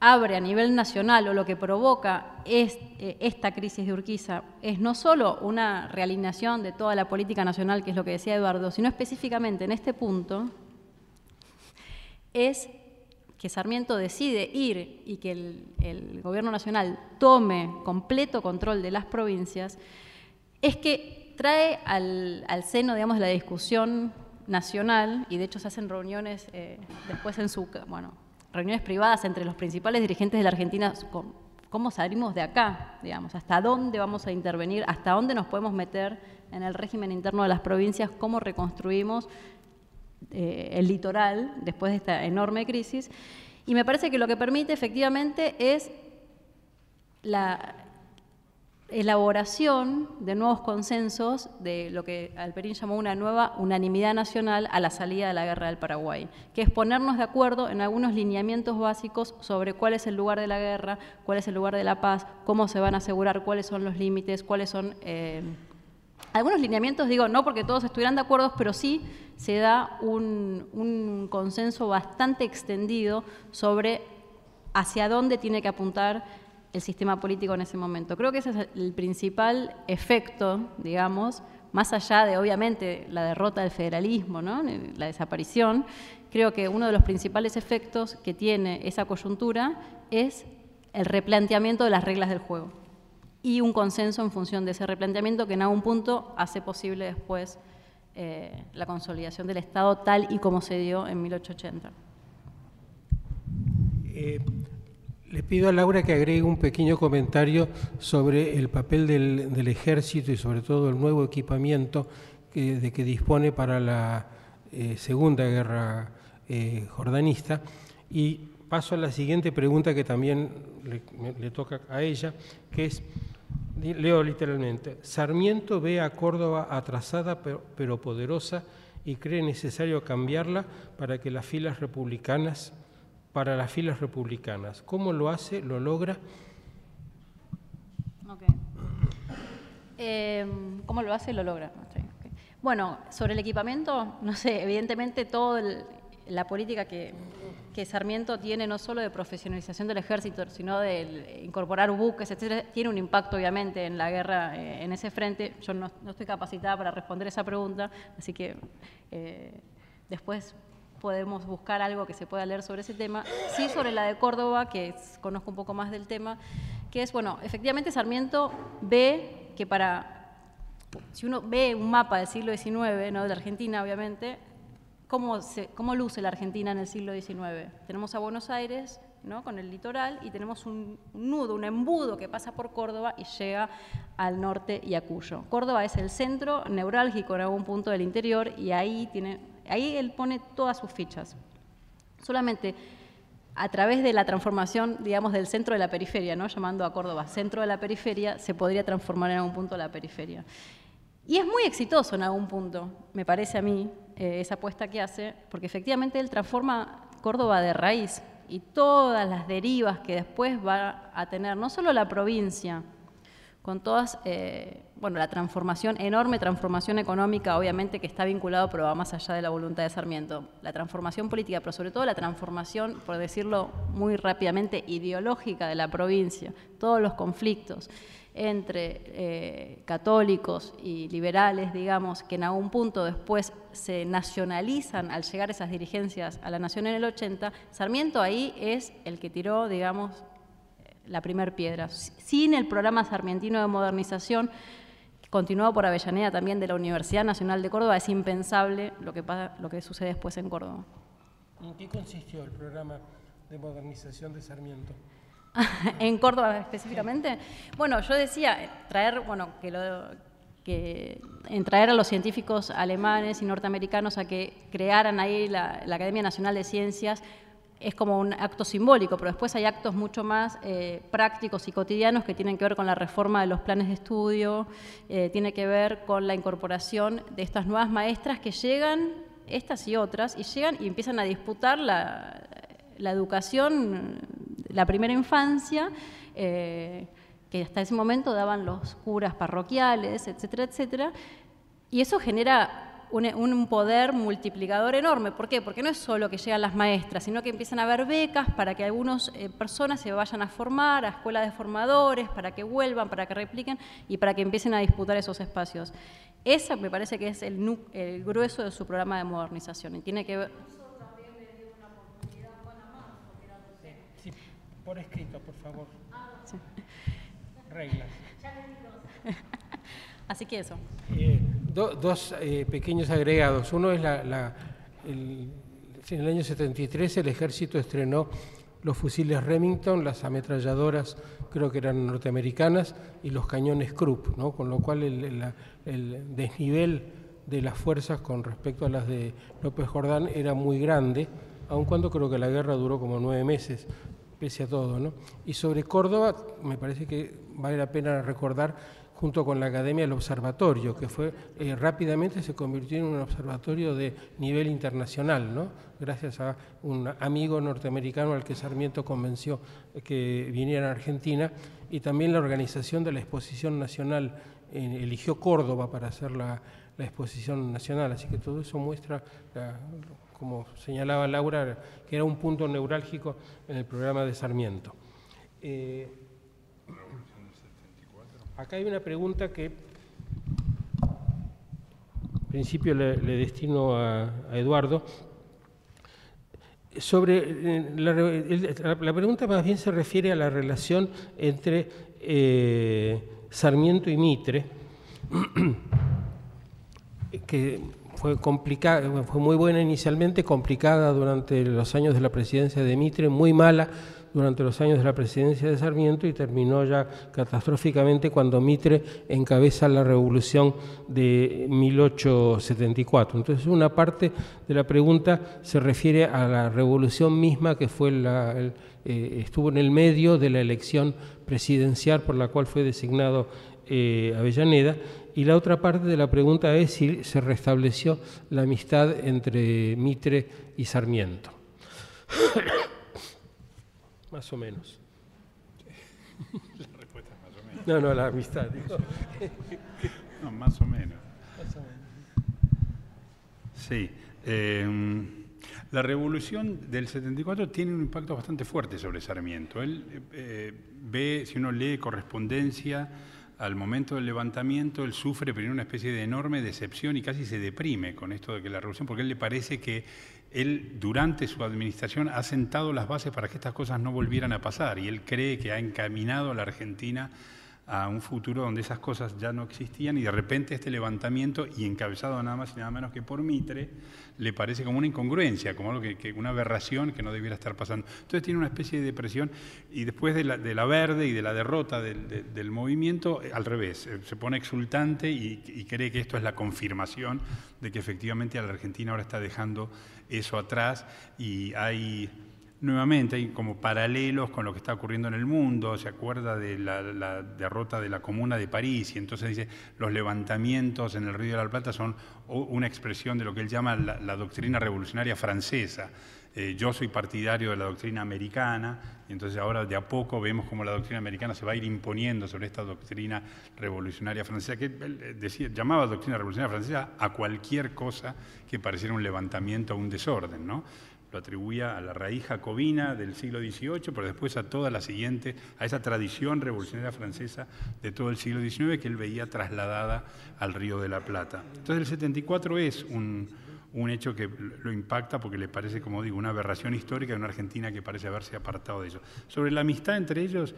[SPEAKER 4] abre a nivel nacional o lo que provoca es, eh, esta crisis de Urquiza es no solo una realineación de toda la política nacional, que es lo que decía Eduardo, sino específicamente en este punto, es que Sarmiento decide ir y que el, gobierno nacional tome completo control de las provincias, es que trae al, seno, digamos, de la discusión nacional, y de hecho se hacen reuniones eh, después en su, bueno, reuniones privadas entre los principales dirigentes de la Argentina, cómo salimos de acá, digamos, hasta dónde vamos a intervenir, hasta dónde nos podemos meter en el régimen interno de las provincias, cómo reconstruimos eh, el litoral después de esta enorme crisis. Y me parece que lo que permite efectivamente es la elaboración de nuevos consensos de lo que Alperín llamó una nueva unanimidad nacional a la salida de la guerra del Paraguay, que es ponernos de acuerdo en algunos lineamientos básicos sobre cuál es el lugar de la guerra, cuál es el lugar de la paz, cómo se van a asegurar, cuáles son los límites, cuáles son... Eh, algunos lineamientos, digo, no porque todos estuvieran de acuerdo, pero sí se da un, consenso bastante extendido sobre hacia dónde tiene que apuntar el sistema político en ese momento. Creo que ese es el principal efecto, digamos, más allá de obviamente la derrota del federalismo, ¿no? la desaparición, creo que uno de los principales efectos que tiene esa coyuntura es el replanteamiento de las reglas del juego y un consenso en función de ese replanteamiento que en algún punto hace posible después eh, la consolidación del Estado tal y como se dio en 1880.
[SPEAKER 1] Eh, le pido a Laura que agregue un pequeño comentario sobre el papel del, ejército y sobre todo el nuevo equipamiento de que dispone para la eh, Segunda Guerra Jordanista. Y paso a la siguiente pregunta que también le toca a ella, que es leo literalmente, Sarmiento ve a Córdoba atrasada pero, poderosa y cree necesario cambiarla para que las filas republicanas, para las filas republicanas. ¿Cómo lo hace? ¿Lo logra?
[SPEAKER 4] Em, ¿Cómo lo hace? Lo logra. Bueno, sobre el equipamiento, no sé, evidentemente todo la política que que Sarmiento tiene no solo de profesionalización del ejército, sino de incorporar buques, etcétera, tiene un impacto obviamente en la guerra eh, en ese frente. Yo no, estoy capacitada para responder esa pregunta, así que eh, después podemos buscar algo que se pueda leer sobre ese tema. Sí, sobre la de Córdoba, que conozco un poco más del tema, que es, bueno, efectivamente Sarmiento ve que para, si uno ve un mapa del siglo XIX, ¿no? de Argentina, obviamente, ¿Cómo, ¿Cómo, luce la Argentina en el siglo XIX? Tenemos a Buenos Aires ¿no? con el litoral y tenemos un, nudo, un embudo que pasa por Córdoba y llega al norte y a Cuyo. Córdoba es el centro neurálgico en algún punto del interior y ahí, tiene, ahí él pone todas sus fichas. Solamente a través de la transformación, digamos, del centro de la periferia, ¿no? llamando a Córdoba centro de la periferia, se podría transformar en algún punto la periferia. Y es muy exitoso en algún punto, me parece a mí, eh, esa apuesta que hace, porque efectivamente él transforma Córdoba de raíz y todas las derivas que después va a tener, no solo la provincia, con todas, eh, bueno, la transformación, enorme transformación económica, obviamente que está vinculado, pero va más allá de la voluntad de Sarmiento, la transformación política, pero sobre todo la transformación, por decirlo muy rápidamente, ideológica de la provincia, todos los conflictos entre eh, católicos y liberales, digamos, que en algún punto después se nacionalizan al llegar esas dirigencias a la nación en el 80, Sarmiento ahí es el que tiró, digamos, la primer piedra. Sin el programa sarmientino de modernización, continuado por Avellaneda también de la Universidad Nacional de Córdoba, es impensable lo que, pasa, lo que sucede después en Córdoba.
[SPEAKER 1] ¿En qué consistió el programa de modernización de Sarmiento? [laughs]
[SPEAKER 4] en Córdoba específicamente. Bueno, yo decía, traer, bueno, que lo, que en traer a los científicos alemanes y norteamericanos a que crearan ahí la, Academia Nacional de Ciencias es como un acto simbólico, pero después hay actos mucho más eh, prácticos y cotidianos que tienen que ver con la reforma de los planes de estudio, eh, tiene que ver con la incorporación de estas nuevas maestras que llegan, estas y otras, y llegan y empiezan a disputar la, educación la primera infancia, eh, que hasta ese momento daban los curas parroquiales, etcétera, etcétera. Y eso genera un, poder multiplicador enorme. ¿Por qué? Porque no es solo que llegan las maestras, sino que empiezan a haber becas para que algunas eh, personas se vayan a formar a escuelas de formadores, para que vuelvan, para que repliquen y para que empiecen a disputar esos espacios. Esa me parece que es el, el grueso de su programa de modernización y tiene que ver...
[SPEAKER 1] por escrito, por favor. Reglas. [laughs]
[SPEAKER 4] Así que eso.
[SPEAKER 1] Eh, dos eh, pequeños agregados. Uno es la, en el año 73 el ejército estrenó los fusiles Remington, las ametralladoras creo que eran norteamericanas y los cañones Krupp, ¿no? con lo cual el, el, desnivel de las fuerzas con respecto a las de López Jordán era muy grande, aun cuando creo que la guerra duró como nueve meses, pese a todo. ¿no? Y sobre Córdoba, me parece que vale la pena recordar junto con la Academia del Observatorio, que fue eh, rápidamente se convirtió en un observatorio de nivel internacional, ¿no? gracias a un amigo norteamericano al que Sarmiento convenció que viniera a Argentina, y también la organización de la Exposición Nacional eh, eligió Córdoba para hacer la, exposición nacional, así que todo eso muestra, como señalaba Laura, que era un punto neurálgico en el programa de Sarmiento. Eh, Acá hay una pregunta que en principio le, destino a, Eduardo. Sobre eh, la, pregunta más bien se refiere a la relación entre eh, Sarmiento y Mitre, [clears throat] que fue complicada, fue muy buena inicialmente, complicada durante los años de la presidencia de Mitre, muy mala durante los años de la presidencia de Sarmiento y terminó ya catastróficamente cuando Mitre encabeza la revolución de 1874. Entonces una parte de la pregunta se refiere a la revolución misma que eh, estuvo en el medio de la elección presidencial por la cual fue designado eh, Avellaneda y la otra parte de la pregunta es si se restableció la amistad entre Mitre y Sarmiento. Más o menos. [laughs]
[SPEAKER 3] La respuesta es más o menos.
[SPEAKER 1] No, no, la amistad. [laughs]
[SPEAKER 3] no, más o menos. Sí. Em, la revolución del 74 tiene un impacto bastante fuerte sobre Sarmiento. Él eh, ve, si uno lee correspondencia al momento del levantamiento, él sufre primero una especie de enorme decepción y casi se deprime con esto de que la revolución, porque él le parece que él durante su administración ha sentado las bases para que estas cosas no volvieran a pasar y él cree que ha encaminado a la Argentina a un futuro donde esas cosas ya no existían y de repente este levantamiento y encabezado nada más y nada menos que por Mitre le parece como una incongruencia, como algo que, una aberración que no debiera estar pasando. Entonces tiene una especie de depresión y después de la, de la verde y de la derrota del, movimiento, eh, al revés, eh, se pone exultante y, y cree que esto es la confirmación de que efectivamente a la Argentina ahora está dejando eso atrás y hay nuevamente hay como paralelos con lo que está ocurriendo en el mundo, se acuerda de la, derrota de la Comuna de París y entonces dice los levantamientos en el Río de la Plata son una expresión de lo que él llama la, doctrina revolucionaria francesa. Eh, yo soy partidario de la doctrina americana y entonces ahora de a poco vemos cómo la doctrina americana se va a ir imponiendo sobre esta doctrina revolucionaria francesa, que él decía, llamaba doctrina revolucionaria francesa a cualquier cosa que pareciera un levantamiento o un desorden, ¿no? lo atribuía a la raíz jacobina del siglo XVIII, pero después a toda la siguiente, a esa tradición revolucionaria francesa de todo el siglo XIX que él veía trasladada al Río de la Plata. Entonces el 74 es un, un hecho que lo impacta porque le parece, como digo, una aberración histórica de una Argentina que parece haberse apartado de eso. Sobre la amistad entre ellos,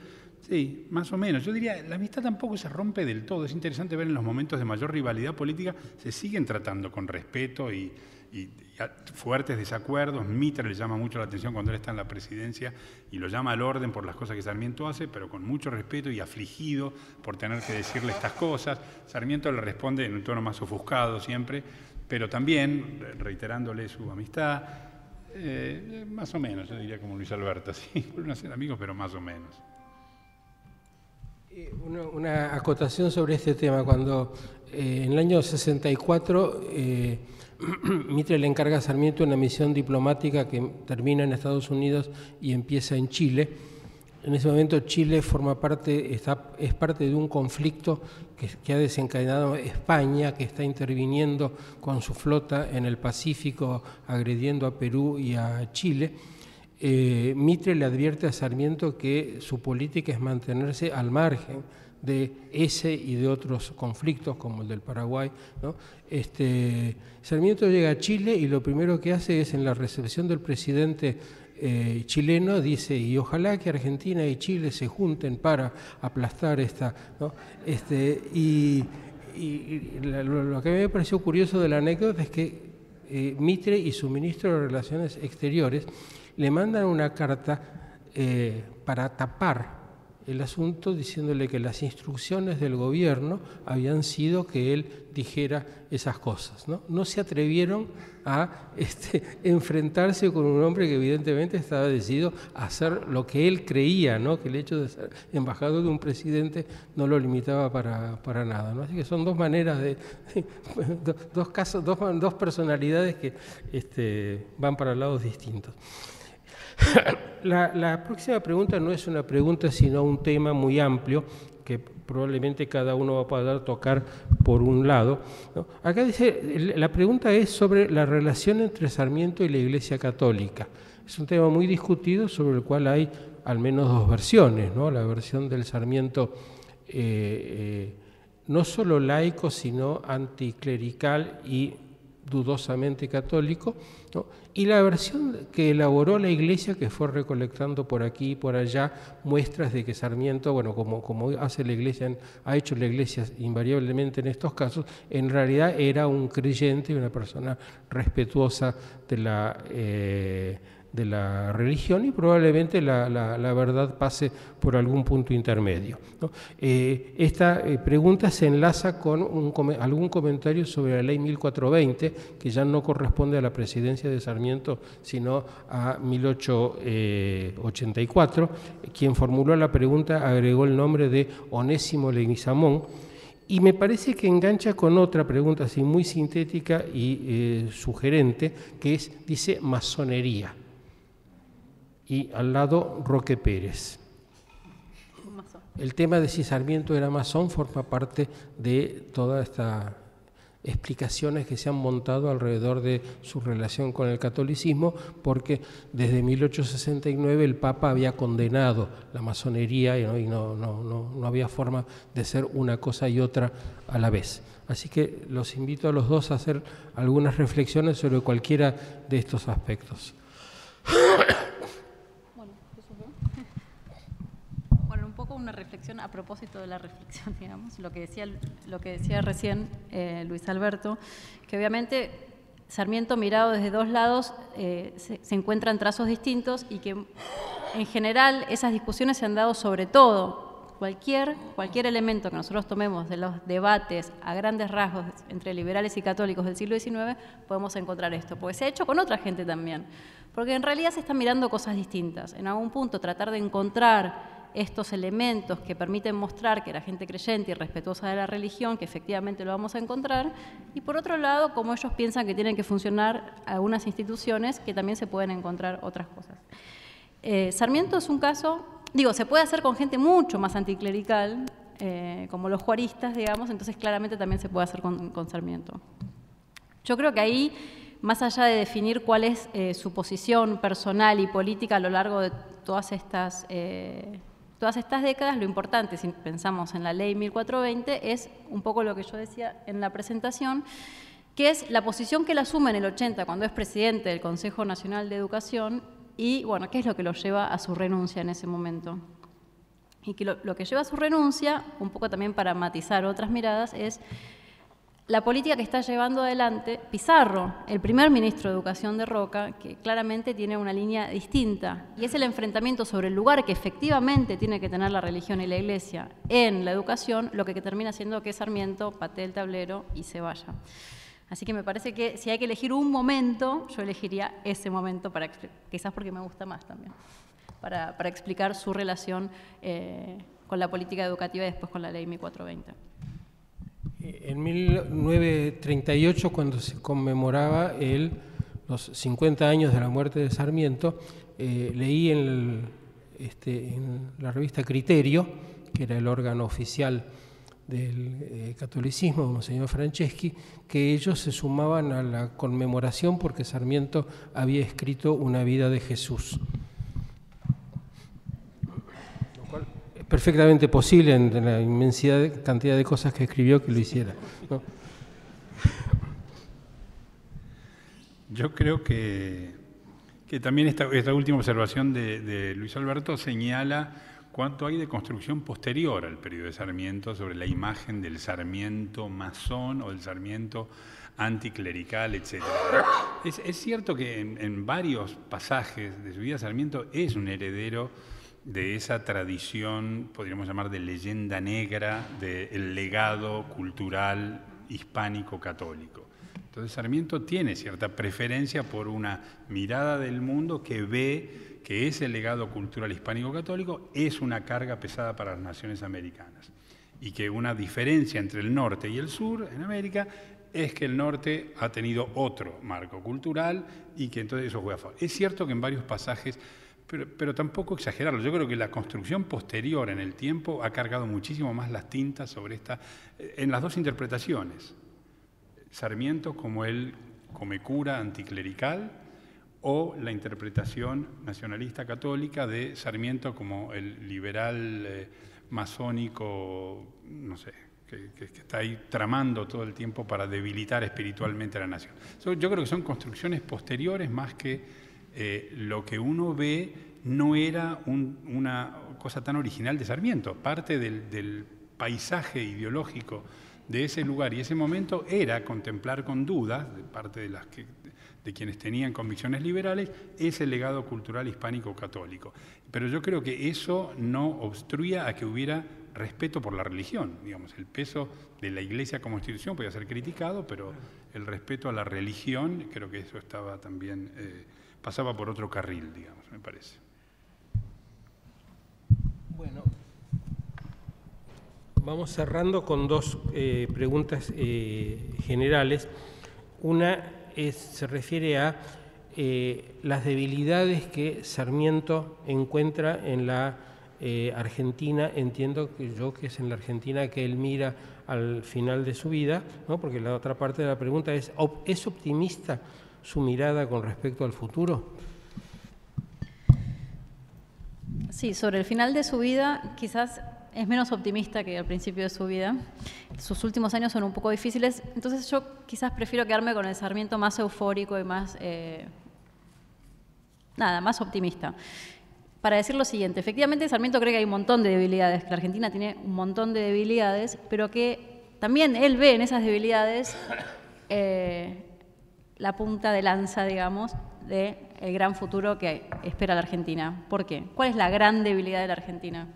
[SPEAKER 3] sí, más o menos. Yo diría, la amistad tampoco se rompe del todo. Es interesante ver en los momentos de mayor rivalidad política, se siguen tratando con respeto y, y, fuertes desacuerdos. Mitre le llama mucho la atención cuando él está en la presidencia y lo llama al orden por las cosas que Sarmiento hace, pero con mucho respeto y afligido por tener que decirle estas cosas. Sarmiento le responde en un tono más ofuscado siempre, pero también reiterándole su amistad. Eh, más o menos, yo diría como Luis Alberto, [laughs] sí, vuelven a ser amigos, pero más o menos.
[SPEAKER 1] Eh, una, acotación sobre este tema. Cuando eh, en el año 64 [clears throat] Mitre le encarga a Sarmiento una misión diplomática que termina en Estados Unidos y empieza en Chile. En ese momento Chile forma parte, es parte de un conflicto que, ha desencadenado España, que está interviniendo con su flota en el Pacífico, agrediendo a Perú y a Chile. Eh, Mitre le advierte a Sarmiento que su política es mantenerse al margen de ese y de otros conflictos como el del Paraguay. Este, Sarmiento llega a Chile y lo primero que hace es en la recepción del presidente eh, chileno dice, y ojalá que Argentina y Chile se junten para aplastar esta... Este, y, lo, que me pareció curioso de la anécdota es que eh, Mitre y su ministro de Relaciones Exteriores le mandan una carta eh, para tapar el asunto diciéndole que las instrucciones del gobierno habían sido que él dijera esas cosas. No, no se atrevieron a [laughs] este, enfrentarse con un hombre que evidentemente estaba decidido a hacer lo que él creía, ¿no? que el hecho de ser embajador de un presidente no lo limitaba para, para nada. ¿no? Así que son dos maneras de, [laughs] dos casos, dos, dos personalidades que este, van para lados distintos. La, próxima pregunta no es una pregunta, sino un tema muy amplio que probablemente cada uno va a poder tocar por un lado. Acá dice, la pregunta es sobre la relación entre Sarmiento y la Iglesia Católica. Es un tema muy discutido sobre el cual hay al menos dos versiones, ¿no? La versión del Sarmiento eh, eh, no solo laico, sino anticlerical y dudosamente católico, y la versión que elaboró la Iglesia, que fue recolectando por aquí y por allá muestras de que Sarmiento, bueno, como, como hace la Iglesia, ha hecho la Iglesia invariablemente en estos casos, en realidad era un creyente, una persona respetuosa de la... Eh, de la religión y probablemente la, la, verdad pase por algún punto intermedio. Eh, esta eh, pregunta se enlaza con algún comentario sobre la ley 1420, que ya no corresponde a la presidencia de Sarmiento, sino a 1884. Quien formuló la pregunta agregó el nombre de Onésimo Leguizamón, y me parece que engancha con otra pregunta así muy sintética y eh, sugerente, que es, dice, masonería y al lado Roque Pérez. El tema de si Sarmiento era masón forma parte de todas estas explicaciones que se han montado alrededor de su relación con el catolicismo, porque desde 1869 el Papa había condenado la masonería y, no, no, no había forma de ser una cosa y otra a la vez. Así que los invito a los dos a hacer algunas reflexiones sobre cualquiera de estos aspectos.
[SPEAKER 4] Una reflexión a propósito de la reflexión, [laughs] digamos, lo que decía, lo que decía recién eh, Luis Alberto, que obviamente Sarmiento mirado desde dos lados eh, se, se, encuentran trazos distintos y que en general esas discusiones se han dado sobre todo. Cualquier, cualquier elemento que nosotros tomemos de los debates a grandes rasgos entre liberales y católicos del siglo XIX, podemos encontrar esto, porque se ha hecho con otra gente también, porque en realidad se están mirando cosas distintas. En algún punto tratar de encontrar estos elementos que permiten mostrar que era gente creyente y respetuosa de la religión, que efectivamente lo vamos a encontrar, y por otro lado, cómo ellos piensan que tienen que funcionar algunas instituciones, que también se pueden encontrar otras cosas. Eh, Sarmiento es un caso, digo, se puede hacer con gente mucho más anticlerical, eh, como los juaristas, digamos, entonces claramente también se puede hacer con, Sarmiento. Yo creo que ahí más allá de definir cuál es eh, su posición personal y política a lo largo de todas estas Todas estas décadas, lo importante, si pensamos en la ley 1420, es un poco lo que yo decía en la presentación, que es la posición que él asume en el 80 cuando es presidente del Consejo Nacional de Educación y, bueno, qué es lo que lo lleva a su renuncia en ese momento. Y que lo, lo que lleva a su renuncia, un poco también para matizar otras miradas, es la política que está llevando adelante Pizarro, el primer ministro de Educación de Roca, que claramente tiene una línea distinta, y es el enfrentamiento sobre el lugar que efectivamente tiene que tener la religión y la iglesia en la educación, lo que termina siendo que Sarmiento patee el tablero y se vaya. Así que me parece que si hay que elegir un momento, yo elegiría ese momento, para quizás porque me gusta más también, para, explicar su relación eh, con la política educativa y después con la ley 1420.
[SPEAKER 1] En 1938, cuando se conmemoraba el, los 50 años de la muerte de Sarmiento, eh, leí en este, en la revista Criterio, que era el órgano oficial del eh, catolicismo, Monseñor Franceschi, que ellos se sumaban a la conmemoración porque Sarmiento había escrito una vida de Jesús. Lo cual es perfectamente posible en la inmensidad de, cantidad de cosas que escribió que lo hiciera.
[SPEAKER 3] Yo creo que, que también esta, esta, última observación de, Luis Alberto señala cuánto hay de construcción posterior al periodo de Sarmiento sobre la imagen del Sarmiento masón o del Sarmiento anticlerical, etc. Es, es cierto que en, varios pasajes de su vida Sarmiento es un heredero de esa tradición, podríamos llamar de leyenda negra, del legado cultural hispánico católico. Entonces Sarmiento tiene cierta preferencia por una mirada del mundo que ve que ese legado cultural hispánico-católico es una carga pesada para las naciones americanas y que una diferencia entre el norte y el sur en América es que el norte ha tenido otro marco cultural y que entonces eso juega a favor. Es cierto que en varios pasajes, pero, pero, tampoco exagerarlo, yo creo que la construcción posterior en el tiempo ha cargado muchísimo más las tintas sobre esta, en las dos interpretaciones. Sarmiento como el comecura anticlerical o la interpretación nacionalista católica de Sarmiento como el liberal eh, masónico, no sé, que, está ahí tramando todo el tiempo para debilitar espiritualmente a la nación. Yo creo que son construcciones posteriores más que eh, lo que uno ve no era un, una cosa tan original de Sarmiento, parte del, paisaje ideológico de ese lugar y ese momento era contemplar con dudas, de parte de, las que, de quienes tenían convicciones liberales, ese legado cultural hispánico católico. Pero yo creo que eso no obstruía a que hubiera respeto por la religión. Digamos, el peso de la iglesia como institución podía ser criticado, pero el respeto a la religión, creo que eso estaba también, eh, pasaba por otro carril, digamos, me parece.
[SPEAKER 1] Bueno, vamos cerrando con dos eh, preguntas eh, generales. Una se refiere a eh, las debilidades que Sarmiento encuentra en la Argentina. Entiendo que yo que es en la Argentina que él mira al final de su vida, ¿no? porque la otra parte de la pregunta es, ¿es optimista su mirada con respecto al futuro?
[SPEAKER 4] Sí, sobre el final de su vida, quizás es menos optimista que al principio de su vida. Sus últimos años son un poco difíciles, entonces yo quizás prefiero quedarme con el Sarmiento más eufórico y más, eh, nada, más optimista. Para decir lo siguiente, efectivamente Sarmiento cree que hay un montón de debilidades, que la Argentina tiene un montón de debilidades, pero que también él ve en esas debilidades eh, la punta de lanza, digamos, del de gran futuro que espera la Argentina. ¿Por qué? ¿Cuál es la gran debilidad de la Argentina?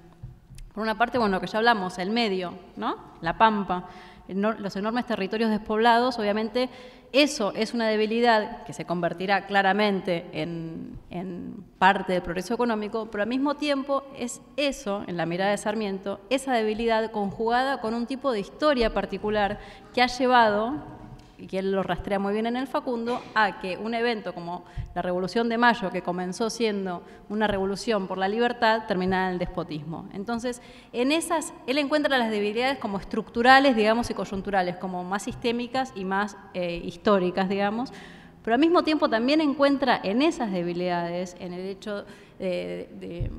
[SPEAKER 4] Por una parte, bueno, lo que ya hablamos, el medio, ¿no? La pampa, los enormes territorios despoblados, obviamente eso es una debilidad que se convertirá claramente en, en, parte del progreso económico, pero al mismo tiempo es eso, en la mirada de Sarmiento, esa debilidad conjugada con un tipo de historia particular que ha llevado y que él lo rastrea muy bien en el Facundo, a que un evento como la Revolución de Mayo, que comenzó siendo una revolución por la libertad, terminara en el despotismo. Entonces, en esas, él encuentra las debilidades como estructurales, digamos, y coyunturales, como más sistémicas y más eh, históricas, digamos, pero al mismo tiempo también encuentra en esas debilidades, en el hecho de, de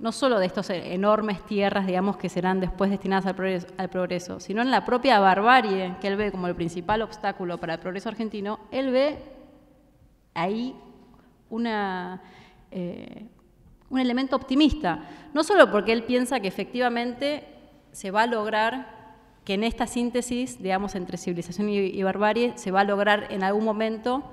[SPEAKER 4] no solo de estas enormes tierras, digamos, que serán después destinadas al progreso, al progreso, sino en la propia barbarie que él ve como el principal obstáculo para el progreso argentino, él ve ahí una, eh, un elemento optimista, no solo porque él piensa que efectivamente se va a lograr que en esta síntesis, digamos, entre civilización y, y barbarie, se va a lograr en algún momento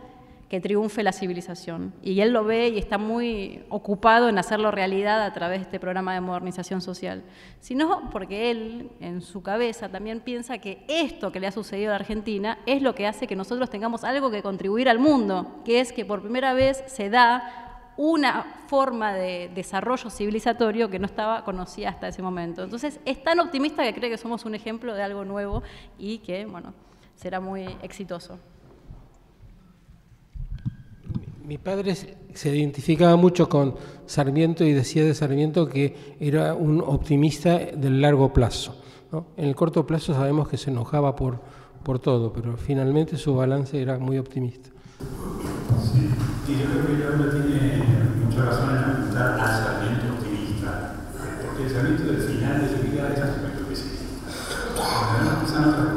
[SPEAKER 4] que triunfe la civilización. Y él lo ve y está muy ocupado en hacerlo realidad a través de este programa de modernización social. Sino porque él, en su cabeza, también piensa que esto que le ha sucedido a Argentina es lo que hace que nosotros tengamos algo que contribuir al mundo, que es que por primera vez se da una forma de desarrollo civilizatorio que no estaba conocida hasta ese momento. Entonces, es tan optimista que cree que somos un ejemplo de algo nuevo y que, bueno, será muy exitoso
[SPEAKER 1] mi padre se identificaba mucho con Sarmiento y decía de Sarmiento que era un optimista del largo plazo. ¿no? En el corto plazo sabemos que se enojaba por, por todo, pero finalmente su balance era muy optimista.
[SPEAKER 3] Sí, y yo creo que Irlanda tiene mucha razón en apuntar al Sarmiento optimista, porque el Sarmiento del final de su vida era un que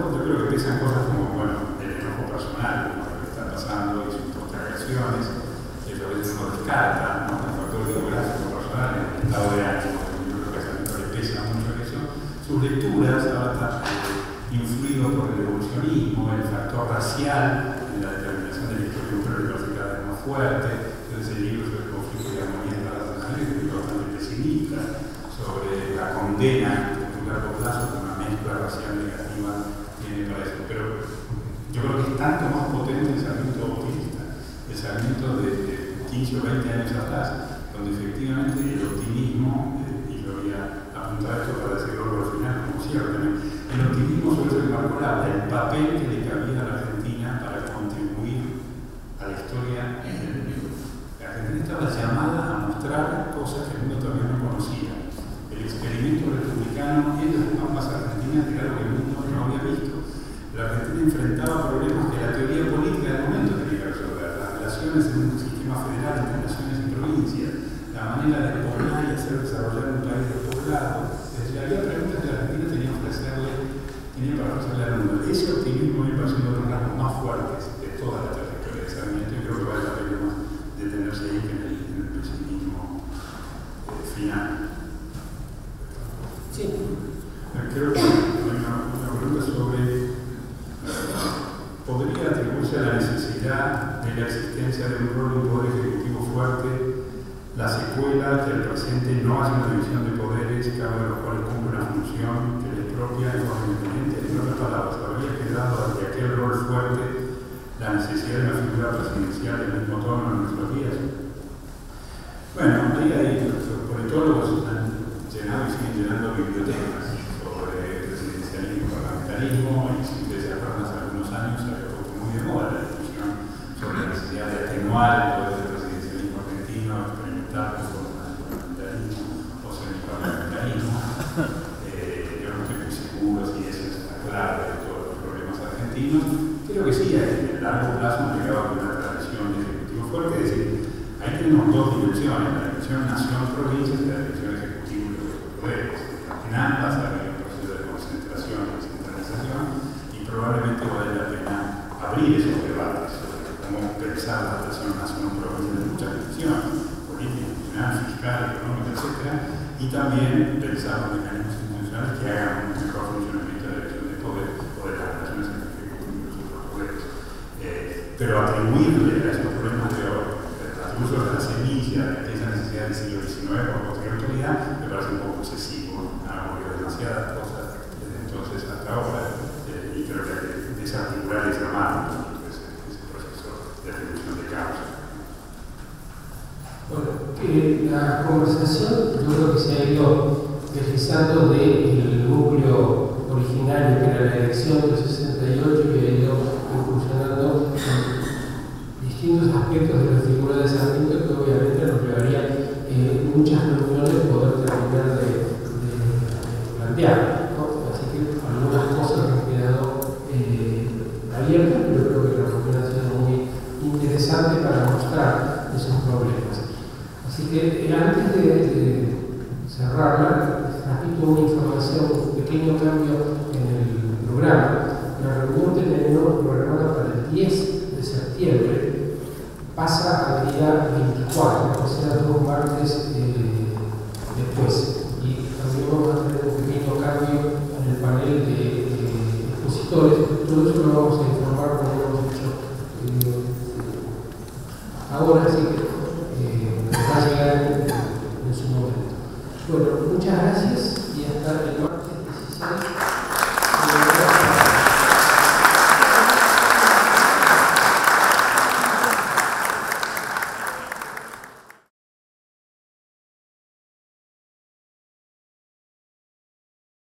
[SPEAKER 3] social, la determinación del historia biológica de más fuerte, entonces el libro sobre el conflicto y armonía internacional es bastante pesimista, sobre la condena en un largo plazo que una mezcla racial negativa tiene para eso. Pero yo creo que es tanto más potente el salmento optimista, el salmento de, de 15 o 20 años atrás, donde efectivamente el optimismo